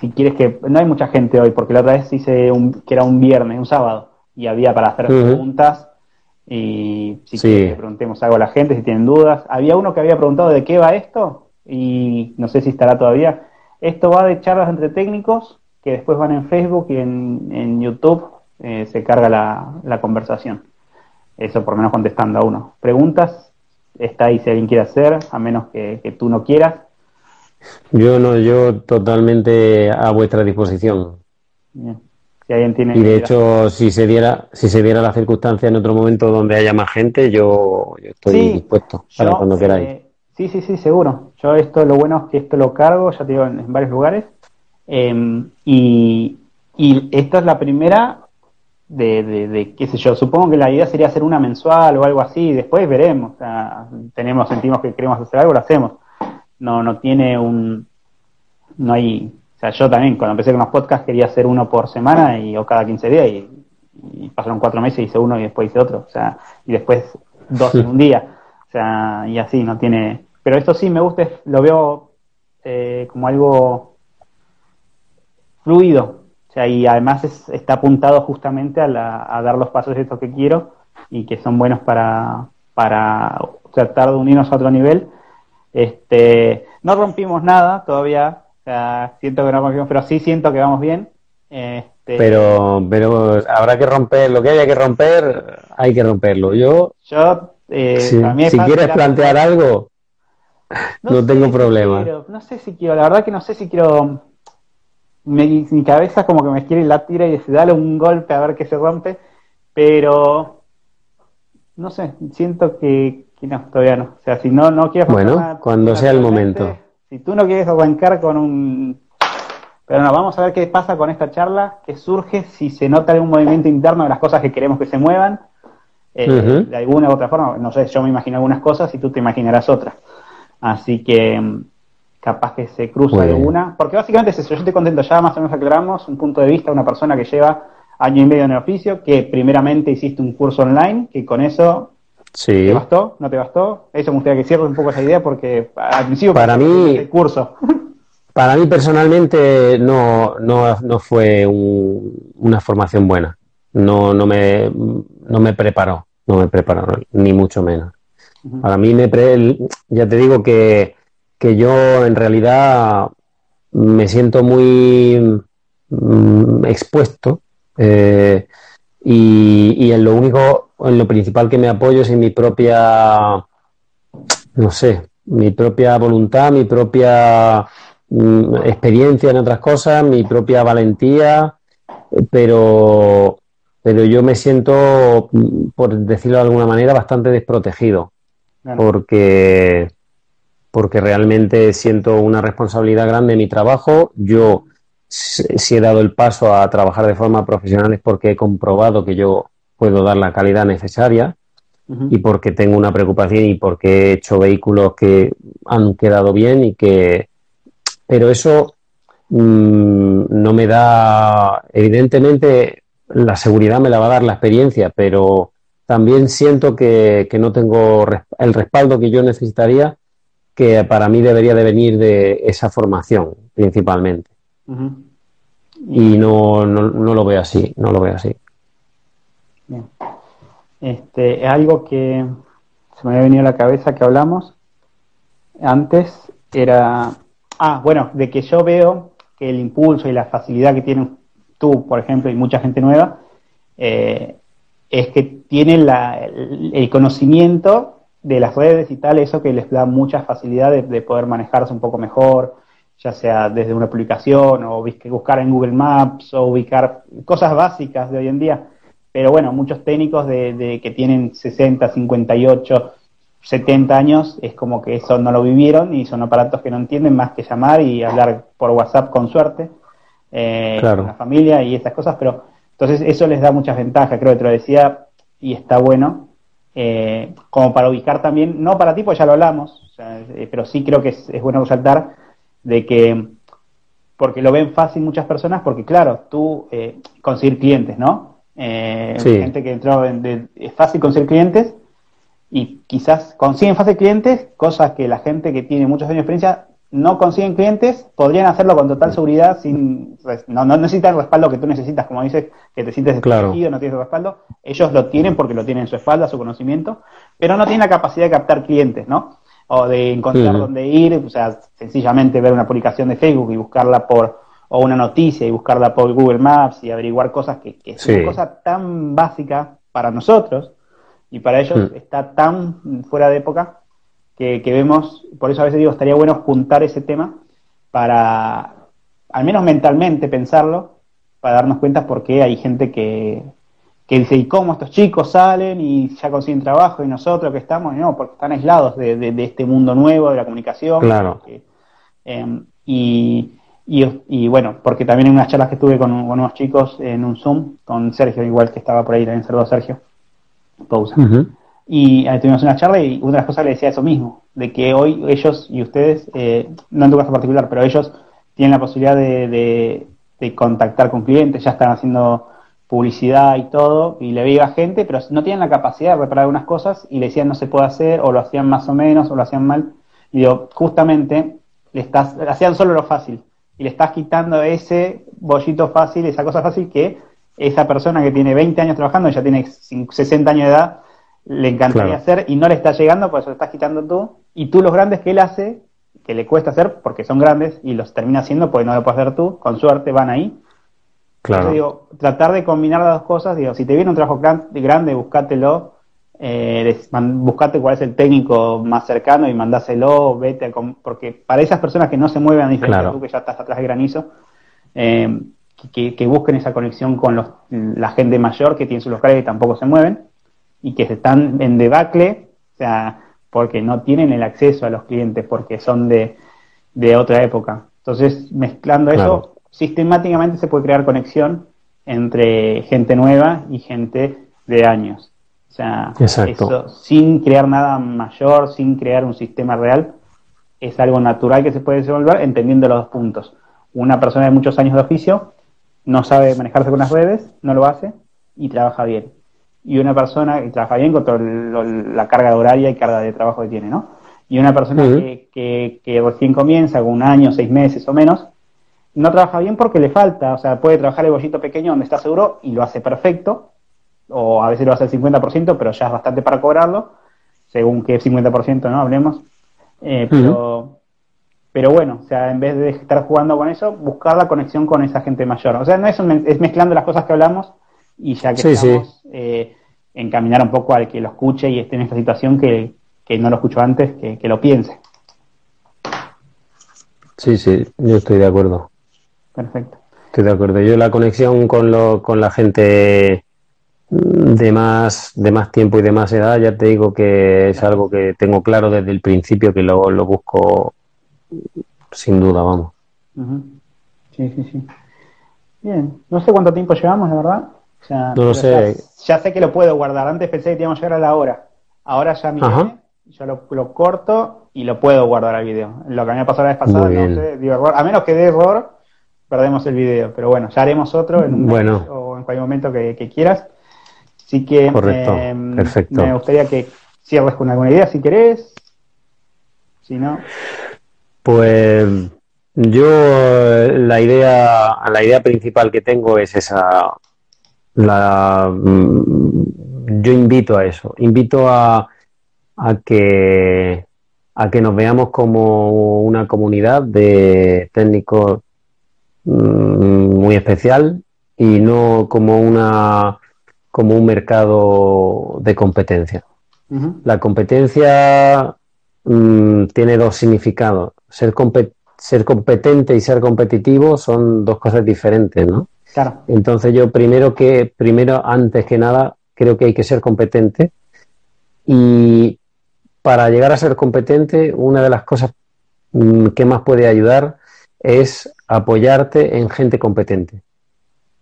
si quieres que. No hay mucha gente hoy, porque la otra vez hice un, que era un viernes, un sábado, y había para hacer preguntas. Y si que preguntemos algo a la gente, si tienen dudas. Había uno que había preguntado de qué va esto, y no sé si estará todavía. Esto va de charlas entre técnicos que después van en Facebook y en, en YouTube eh, se carga la, la conversación. Eso por lo menos contestando a uno. Preguntas, está ahí si alguien quiere hacer, a menos que, que tú no quieras. Yo no, yo totalmente a vuestra disposición. Y de hecho, si se diera, si se diera la circunstancia en otro momento donde haya más gente, yo, estoy dispuesto para cuando queráis. Eh, sí, sí, sí, seguro. Yo esto, lo bueno es que esto lo cargo, ya te digo, en, varios lugares. Em, y, y esta es la primera de, de, qué sé yo, supongo que la idea sería hacer una mensual o algo así, después veremos. tenemos, sentimos que queremos hacer algo, lo hacemos no, no tiene un, no hay, o sea, yo también cuando empecé con los podcasts quería hacer uno por semana y, o cada 15 días y, pasaron cuatro meses hice uno y después hice otro, o sea, y después dos en un día, o sea, y así, no tiene, pero esto sí me gusta, lo veo eh, como algo fluido, o sea, y además está apuntado justamente a, dar los pasos estos que quiero y que son buenos para, para tratar de unirnos a otro nivel. Este, no rompimos nada todavía, sea, siento que no rompimos, pero sí siento que vamos bien. Este, pero, pero habrá que romper, lo que haya que romper, hay que romperlo. Yo, yo eh, si, quieres plantear algo, no, tengo problema. no sé si quiero, la verdad que no sé si quiero. mi cabeza como que me quiere la tira y dice, dale un golpe a ver qué se rompe, pero no sé, siento que, no, todavía no. O sea, si no, no quieres. Bueno, cuando sea el momento. Si tú no quieres arrancar con un. Pero no, vamos a ver qué pasa con esta charla, qué surge, si se nota algún movimiento interno de las cosas que queremos que se muevan, eh, de alguna u otra forma. No sé, yo me imagino algunas cosas y tú te imaginarás otras. Así que mm, capaz que se cruza alguna. Porque básicamente es eso, yo estoy contento, ya más o menos aclaramos un punto de vista de una persona que lleva año y medio en el oficio, que primeramente hiciste un curso online, que con eso sí. ¿te bastó? ¿No te bastó? Eso me gustaría que cierres un poco esa idea porque al principio para mí el curso. Para mí personalmente no, no, no fue una formación buena. No, no, me, no me preparó, no me preparó, ni mucho menos. Para mí, me ya te digo que, yo en realidad me siento muy mm, expuesto eh, y, en lo único, en lo principal que me apoyo es en mi propia, no sé, mi propia voluntad, mi propia mm, experiencia en otras cosas, mi propia valentía, pero, pero yo me siento, por decirlo de alguna manera, bastante desprotegido porque, porque realmente siento una responsabilidad grande en mi trabajo. Yo, si he dado el paso a trabajar de forma profesional es porque he comprobado que yo puedo dar la calidad necesaria y porque tengo una preocupación y porque he hecho vehículos que han quedado bien y que... Pero eso mm, no me da, evidentemente, la seguridad me la va a dar la experiencia, pero también siento que, no tengo el respaldo que yo necesitaría, que para mí debería de venir de esa formación principalmente. Y no, no, lo veo así, no lo veo así. Bien. Este, es algo que se me había venido a la cabeza que hablamos antes, era, ah, bueno, de que yo veo que el impulso y la facilidad que tienes tú, por ejemplo, y mucha gente nueva, eh, es que tienen el, conocimiento de las redes y tal, eso que les da mucha facilidad de, poder manejarse un poco mejor, ya sea desde una publicación o buscar en Google Maps o ubicar cosas básicas de hoy en día. Pero bueno, muchos técnicos de, que tienen 60, 58, 70 años, es como que eso no lo vivieron y son aparatos que no entienden más que llamar y hablar por WhatsApp con suerte eh, con la familia y estas cosas, pero entonces eso les da muchas ventajas, creo que te lo decía, y está bueno, eh, como para ubicar también, no para ti, pues ya lo hablamos, eh, pero sí creo que es, bueno resaltar de que, porque lo ven fácil muchas personas, porque claro, tú eh, conseguir clientes, ¿no? Eh, Gente que entró en, es fácil conseguir clientes y quizás consiguen fácil clientes, cosas que la gente que tiene muchos años de experiencia no consiguen clientes, podrían hacerlo con total seguridad, sin no, no necesitan el respaldo que tú necesitas, como dices, que te sientes desprotegido, no tienes respaldo. Ellos lo tienen porque lo tienen en su espalda, su conocimiento, pero no tienen la capacidad de captar clientes, ¿no? O de encontrar dónde ir, o sea, sencillamente ver una publicación de Facebook y buscarla por, o una noticia y buscarla por Google Maps y averiguar cosas que, que es una cosa tan básica para nosotros y para ellos está tan fuera de época que, vemos, por eso a veces digo, estaría bueno juntar ese tema para, al menos mentalmente, pensarlo, para darnos cuenta por qué hay gente que, que dice, ¿y cómo estos chicos salen y ya consiguen trabajo y nosotros que estamos? no, porque están aislados de, de, este mundo nuevo, de la comunicación. Claro. Em, y, y, bueno, porque también en unas charlas que tuve con, unos chicos en un Zoom, con Sergio, igual que estaba por ahí, también saludo Sergio, pausa. Y ahí tuvimos una charla y una de las cosas le decía eso mismo, de que hoy ellos y ustedes, eh, no en tu caso particular, pero ellos tienen la posibilidad de, de, contactar con clientes, ya están haciendo publicidad y todo, y le veía gente, pero no tienen la capacidad de reparar algunas cosas y le decían no se puede hacer, o lo hacían más o menos, o lo hacían mal. Y digo, justamente, le estás, hacían solo lo fácil. y le estás quitando ese bollito fácil, esa cosa fácil que esa persona que tiene 20 años trabajando, ya tiene 60 años de edad, le encantaría hacer y no le está llegando, pues eso lo estás quitando tú. Y tú los grandes que él hace, que le cuesta hacer porque son grandes y los termina haciendo porque no lo puedes hacer tú, con suerte van ahí. Claro. digo, tratar de combinar las dos cosas, digo, si te viene un trabajo grande, buscátelo, eh, buscate cuál es el técnico más cercano y mandáselo, vete, porque para esas personas que no se mueven a diferencia de tú que ya estás atrás de granizo, eh, que, busquen esa conexión con los, la gente mayor que tiene sus locales y tampoco se mueven y que están en debacle, o sea, porque no tienen el acceso a los clientes, porque son de, otra época. Entonces, mezclando eso, sistemáticamente se puede crear conexión entre gente nueva y gente de años. O sea, eso sin crear nada mayor, sin crear un sistema real, es algo natural que se puede desenvolver entendiendo los dos puntos. Una persona de muchos años de oficio no sabe manejarse con las redes, no lo hace y trabaja bien. Y una persona que trabaja bien con toda la carga horaria y carga de trabajo que tiene, ¿no? Y una persona que, que, recién comienza, con un año, seis meses o menos, no trabaja bien porque le falta, o sea, puede trabajar el bollito pequeño donde está seguro y lo hace perfecto, o a veces lo hace el 50%, pero ya es bastante para cobrarlo, según que 50%, ¿no? Hablemos. Eh, pero, pero bueno, o sea, en vez de estar jugando con eso, buscar la conexión con esa gente mayor. O sea, no es, es mezclando las cosas que hablamos y ya que estamos, eh, encaminar un poco al que lo escuche y esté en esta situación que, no lo escuchó antes, que, lo piense. Sí, sí, yo estoy de acuerdo. Perfecto. Estoy de acuerdo. Yo la conexión con, lo, con la gente de más, de más tiempo y de más edad, ya te digo que es algo que tengo claro desde el principio que lo, lo busco sin duda, vamos. Sí, sí, sí. Bien, no sé cuánto tiempo llevamos, la verdad. no lo sé. Ya, sé que lo puedo guardar. Antes pensé que íbamos a llegar a la hora. Ahora ya miré, yo lo, corto y lo puedo guardar al video. Lo que a mí me pasó la vez pasada, no sé, digo error. A menos que dé error, perdemos el video. Pero bueno, ya haremos otro en un bueno. o en cualquier momento que, quieras. Así que Correcto. Perfecto. me gustaría que cierres con alguna idea si querés. Si no. Pues yo la idea, la idea principal que tengo es esa. La, mm, yo invito a eso, invito a, a que a que nos veamos como una comunidad de técnicos muy especial y no como una como un mercado de competencia. La competencia mm, tiene dos significados ser, ser competente y ser competitivo son dos cosas diferentes, ¿no? Claro. Entonces yo primero que, primero, antes que nada, creo que hay que ser competente y para llegar a ser competente, una de las cosas mm, que más puede ayudar es apoyarte en gente competente.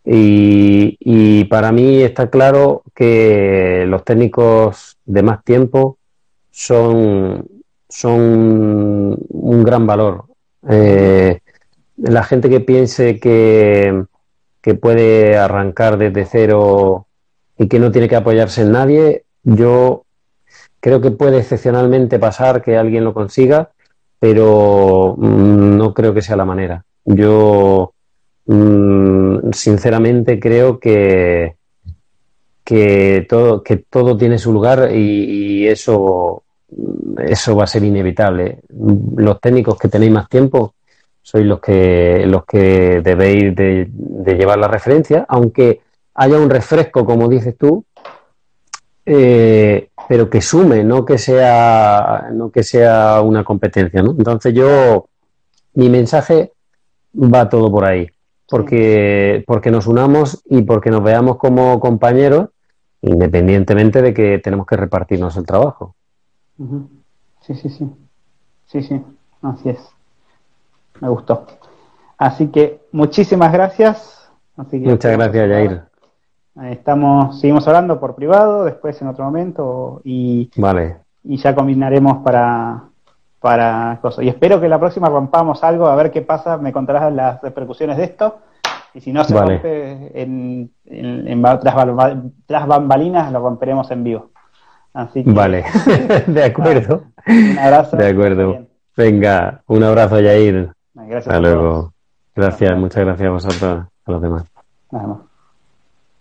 Y, y, para mí está claro que los técnicos de más tiempo son son un gran valor. Eh, la gente que piense que, que puede arrancar desde cero y que no tiene que apoyarse en nadie, yo creo que puede excepcionalmente pasar que alguien lo consiga, pero mm, no creo que sea la manera. Yo mm, sinceramente creo que, que, todo, que todo tiene su lugar y eso eso va a ser inevitable. Los técnicos que tenéis más tiempo sois los que, los que debéis de, llevar la referencia, aunque haya un refresco, como dices tú, eh, pero que sume, no que sea, no que sea una competencia. ¿no? Entonces yo, mi mensaje va todo por ahí, porque, porque nos unamos y porque nos veamos como compañeros, independientemente de que tenemos que repartirnos el trabajo. Sí, sí, sí. Sí, sí. Así es. Me gustó. Así que muchísimas gracias. Muchas gracias, Jair. Estamos, seguimos hablando por privado, después en otro momento y, vale. y ya combinaremos para, para cosas. Y espero que la próxima rompamos algo, a ver qué pasa, me contarás las repercusiones de esto. Y si no se rompe en, en, tras bambalinas, lo romperemos en vivo. Vale, de acuerdo. un abrazo. De acuerdo. Venga, un abrazo, Yair. Gracias. Hasta luego. Gracias, muchas gracias a vosotros, a los demás.